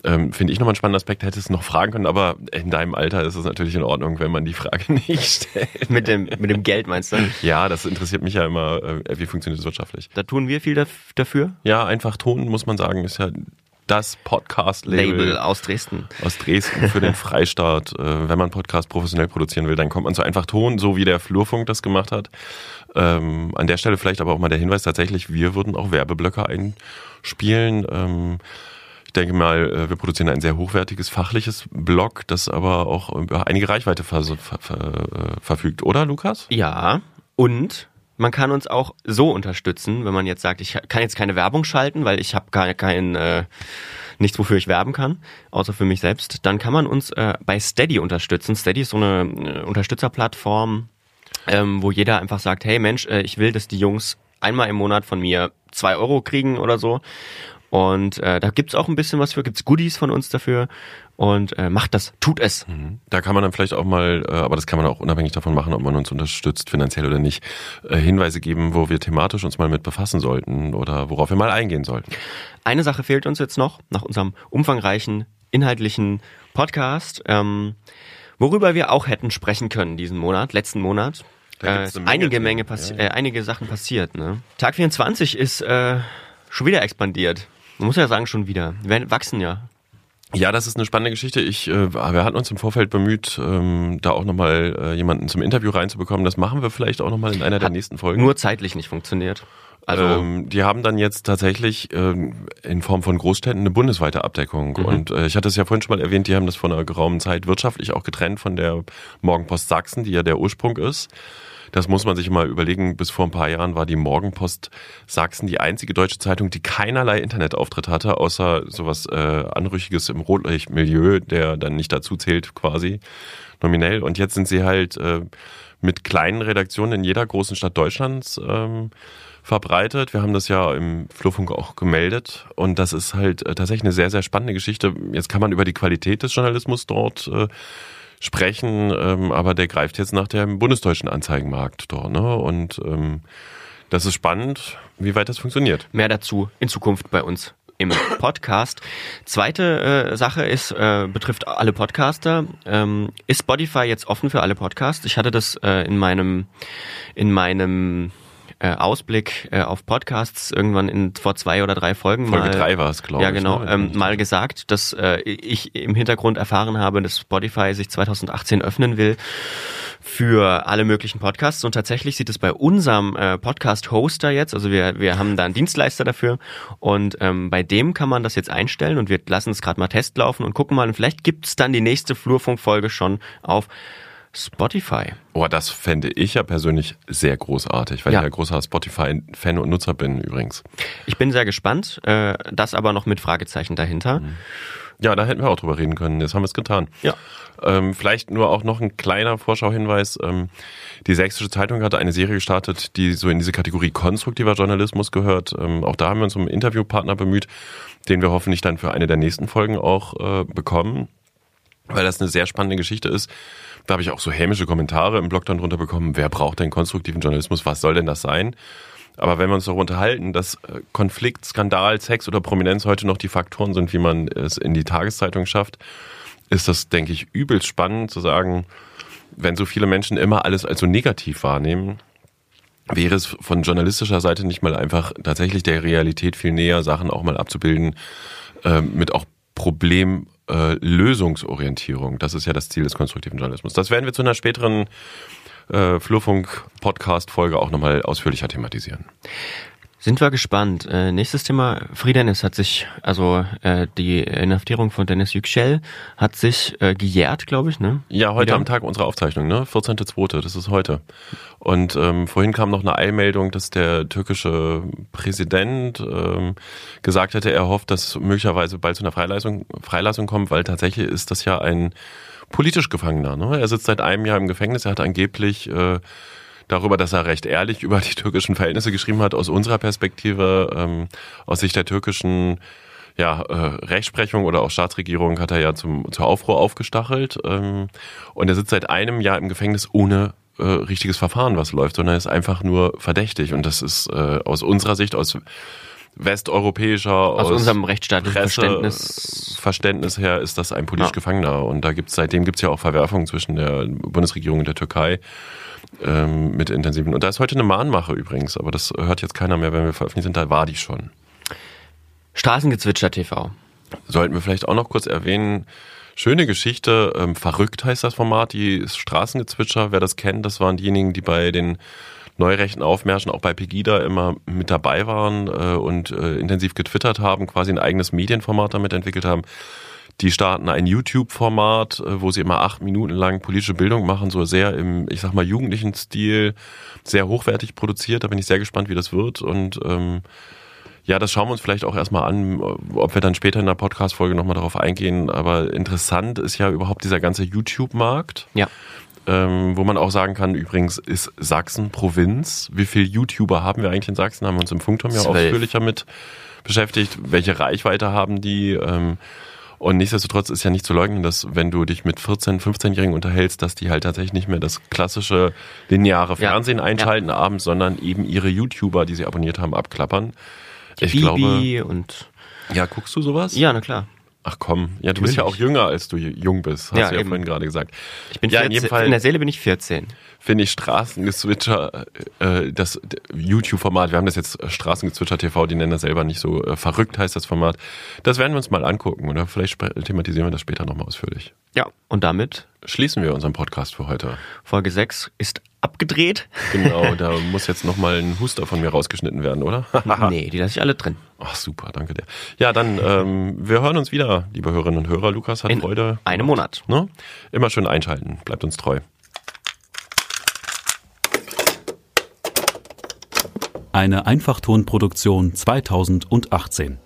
Ähm, Finde ich nochmal einen spannenden Aspekt, hättest du noch fragen können, aber in deinem Alter ist es natürlich in Ordnung, wenn man die Frage nicht stellt. Mit dem, mit dem Geld meinst du? Ja, das interessiert mich ja immer, äh, wie funktioniert es wirtschaftlich. Da tun wir viel daf- dafür. Ja, einfach Ton, muss man sagen, ist ja das Podcast-Label Label aus Dresden. aus Dresden für den Freistaat. Äh, wenn man Podcast professionell produzieren will, dann kommt man zu einfach Ton, so wie der Flurfunk das gemacht hat. Ähm, an der Stelle vielleicht aber auch mal der Hinweis tatsächlich, wir würden auch Werbeblöcke einspielen. Ähm, ich denke mal, äh, wir produzieren ein sehr hochwertiges fachliches Blog, das aber auch über einige Reichweite ver ver ver äh, verfügt, oder Lukas? Ja, und man kann uns auch so unterstützen, wenn man jetzt sagt, ich kann jetzt keine Werbung schalten, weil ich habe gar kein äh, nichts, wofür ich werben kann, außer für mich selbst. Dann kann man uns äh, bei Steady unterstützen. Steady ist so eine äh, Unterstützerplattform, ähm, wo jeder einfach sagt, hey Mensch, äh, ich will, dass die Jungs einmal im Monat von mir zwei Euro kriegen oder so. Und äh, da gibt's auch ein bisschen was für, gibt's Goodies von uns dafür. Und äh, macht das, tut es. Da kann man dann vielleicht auch mal, äh, aber das kann man auch unabhängig davon machen, ob man uns unterstützt, finanziell oder nicht, äh, Hinweise geben, wo wir thematisch uns mal mit befassen sollten oder worauf wir mal eingehen sollten. Eine Sache fehlt uns jetzt noch, nach unserem umfangreichen, inhaltlichen Podcast, ähm, worüber wir auch hätten sprechen können diesen Monat, letzten Monat. Äh, Menge einige Menge passi ja, ja. Äh, einige Sachen passiert. Ne? Tag 24 ist äh, schon wieder expandiert. Man muss ja sagen, schon wieder. Wir wachsen ja. Ja, das ist eine spannende Geschichte. Ich, äh, wir hatten uns im Vorfeld bemüht, ähm, da auch nochmal äh, jemanden zum Interview reinzubekommen. Das machen wir vielleicht auch nochmal in einer der nächsten Folgen. Nur zeitlich nicht funktioniert. Also ähm, die haben dann jetzt tatsächlich ähm, in Form von Großstädten eine bundesweite Abdeckung. Mhm. Und äh, ich hatte es ja vorhin schon mal erwähnt, die haben das vor einer geraumen Zeit wirtschaftlich auch getrennt von der Morgenpost Sachsen, die ja der Ursprung ist. Das muss man sich mal überlegen. Bis vor ein paar Jahren war die Morgenpost Sachsen die einzige deutsche Zeitung, die keinerlei Internetauftritt hatte, außer sowas äh, Anrüchiges im Rotlichtmilieu, der dann nicht dazu zählt quasi nominell. Und jetzt sind sie halt äh, mit kleinen Redaktionen in jeder großen Stadt Deutschlands ähm, verbreitet. Wir haben das ja im Flurfunk auch gemeldet und das ist halt äh, tatsächlich eine sehr, sehr spannende Geschichte. Jetzt kann man über die Qualität des Journalismus dort äh, sprechen, ähm, aber der greift jetzt nach dem bundesdeutschen Anzeigenmarkt dort. Ne? Und ähm, das ist spannend, wie weit das funktioniert. mehr dazu in Zukunft bei uns im Podcast. Zweite äh, Sache ist, äh, betrifft alle Podcaster. Ähm, ist Spotify jetzt offen für alle Podcasts? Ich hatte das äh, in meinem in meinem äh, Ausblick äh, auf Podcasts irgendwann in vor zwei oder drei Folgen Folge mal drei war es, glaube ja ich. genau ne? ähm, mal gesagt, dass äh, ich im Hintergrund erfahren habe, dass Spotify sich 2018 öffnen will für alle möglichen Podcasts und tatsächlich sieht es bei unserem äh, Podcast-Hoster jetzt, also wir, wir haben da einen Dienstleister dafür und ähm, bei dem kann man das jetzt einstellen und wir lassen es gerade mal testlaufen und gucken mal und vielleicht gibt es dann die nächste Flurfunk-Folge schon auf Spotify. Oh, das fände ich ja persönlich sehr großartig, weil Ja. ich ja großer Spotify-Fan und Nutzer bin übrigens. Ich bin sehr gespannt, äh, das aber noch mit Fragezeichen dahinter. Ja, da hätten wir auch drüber reden können. Jetzt haben wir es getan. Ja. Ähm, vielleicht nur auch noch ein kleiner Vorschauhinweis. Ähm, die Sächsische Zeitung hatte eine Serie gestartet, die so in diese Kategorie konstruktiver Journalismus gehört. Ähm, auch da haben wir uns um einen Interviewpartner bemüht, den wir hoffentlich dann für eine der nächsten Folgen auch äh, bekommen, weil das eine sehr spannende Geschichte ist. Da habe ich auch so hämische Kommentare im Blog dann drunter bekommen. Wer braucht denn konstruktiven Journalismus? Was soll denn das sein? Aber wenn wir uns darüber unterhalten, dass äh, Konflikt, Skandal, Sex oder Prominenz heute noch die Faktoren sind, wie man es in die Tageszeitung schafft, ist das, denke ich, übelst spannend zu sagen, wenn so viele Menschen immer alles als so negativ wahrnehmen, wäre es von journalistischer Seite nicht mal einfach tatsächlich der Realität viel näher, Sachen auch mal abzubilden, äh, mit auch Problemlösungsorientierung. das ist ja das Ziel des konstruktiven Journalismus. Das werden wir zu einer späteren äh, Flurfunk-Podcast-Folge auch nochmal ausführlicher thematisieren. Sind wir gespannt. Äh, nächstes Thema, Friedenis hat sich, also äh, die Inhaftierung von Dennis Yüksel hat sich äh, gejährt, glaube ich, ne? Ja, heute Wieder? am Tag unserer Aufzeichnung, ne? 14.2., das ist heute. Und ähm, vorhin kam noch eine Eilmeldung, dass der türkische Präsident ähm, gesagt hätte, er hofft, dass möglicherweise bald zu einer Freilassung, Freilassung kommt, weil tatsächlich ist das ja ein politisch Gefangener. Ne? Er sitzt seit einem Jahr im Gefängnis, er hat angeblich äh, darüber, dass er recht ehrlich über die türkischen Verhältnisse geschrieben hat, aus unserer Perspektive, ähm, aus Sicht der türkischen ja, äh, Rechtsprechung oder auch Staatsregierung hat er ja zum, zur Aufruhr aufgestachelt. Ähm, und er sitzt seit einem Jahr im Gefängnis ohne äh, richtiges Verfahren, was läuft, sondern er ist einfach nur verdächtig. Und das ist äh, aus unserer Sicht, aus westeuropäischer, Aus unserem rechtsstaatlichen. Verständnis her ist das ein politisch Ja. Gefangener. Und da gibt's seitdem gibt's ja auch Verwerfungen zwischen der Bundesregierung und der Türkei ähm, mit intensiven. Und da ist heute eine Mahnmache übrigens, aber das hört jetzt keiner mehr, wenn wir veröffentlicht sind. Da war die schon. Straßengezwitscher TV. Sollten wir vielleicht auch noch kurz erwähnen. Schöne Geschichte, ähm, verrückt heißt das Format, die Straßengezwitscher, wer das kennt, das waren diejenigen, die bei den neurechten Aufmärschen auch bei Pegida immer mit dabei waren äh, und äh, intensiv getwittert haben, quasi ein eigenes Medienformat damit entwickelt haben. Die starten ein YouTube-Format, äh, wo sie immer acht Minuten lang politische Bildung machen, so sehr im, ich sag mal, jugendlichen Stil, sehr hochwertig produziert. Da bin ich sehr gespannt, wie das wird. Und ähm, ja, das schauen wir uns vielleicht auch erstmal an, ob wir dann später in der Podcast-Folge nochmal darauf eingehen. Aber interessant ist ja überhaupt dieser ganze YouTube-Markt. Ja. Ähm, wo man auch sagen kann, übrigens ist Sachsen Provinz. Wie viele YouTuber haben wir eigentlich in Sachsen? Haben wir uns im Funkturm ja ausführlicher mit beschäftigt. Welche Reichweite haben die? Ähm, und nichtsdestotrotz ist ja nicht zu leugnen, dass wenn du dich mit 14-, 15-Jährigen unterhältst, dass die halt tatsächlich nicht mehr das klassische lineare Ja. Fernsehen einschalten abends, sondern eben ihre YouTuber, die sie abonniert haben, abklappern. Ich Bibi glaube, und ja, guckst du sowas? ja, na klar. Ach komm, ja, du bist ja auch Natürlich. jünger, als du jung bist, hast Ja, du ja eben. vorhin gerade gesagt. Ich bin ja, 14, in jedem Fall in der Seele bin ich 14. finde ich Straßengezwitscher, äh, das YouTube-Format, wir haben das jetzt äh, Straßengezwitscher TV, die nennen das selber nicht so äh, verrückt heißt das Format. Das werden wir uns mal angucken oder vielleicht thematisieren wir das später nochmal ausführlich. Ja, und damit Schließen wir unseren Podcast für heute. Folge 6 ist abgedreht. Genau, da muss jetzt nochmal ein Huster von mir rausgeschnitten werden, oder? nee, die lasse ich alle drin. Ach super, danke dir. Ja, dann ähm, wir hören uns wieder, liebe Hörerinnen und Hörer. Lukas hat In Freude. einem gemacht, Monat. Ne? Immer schön einschalten, bleibt uns treu. Eine Einfachtonproduktion 2018.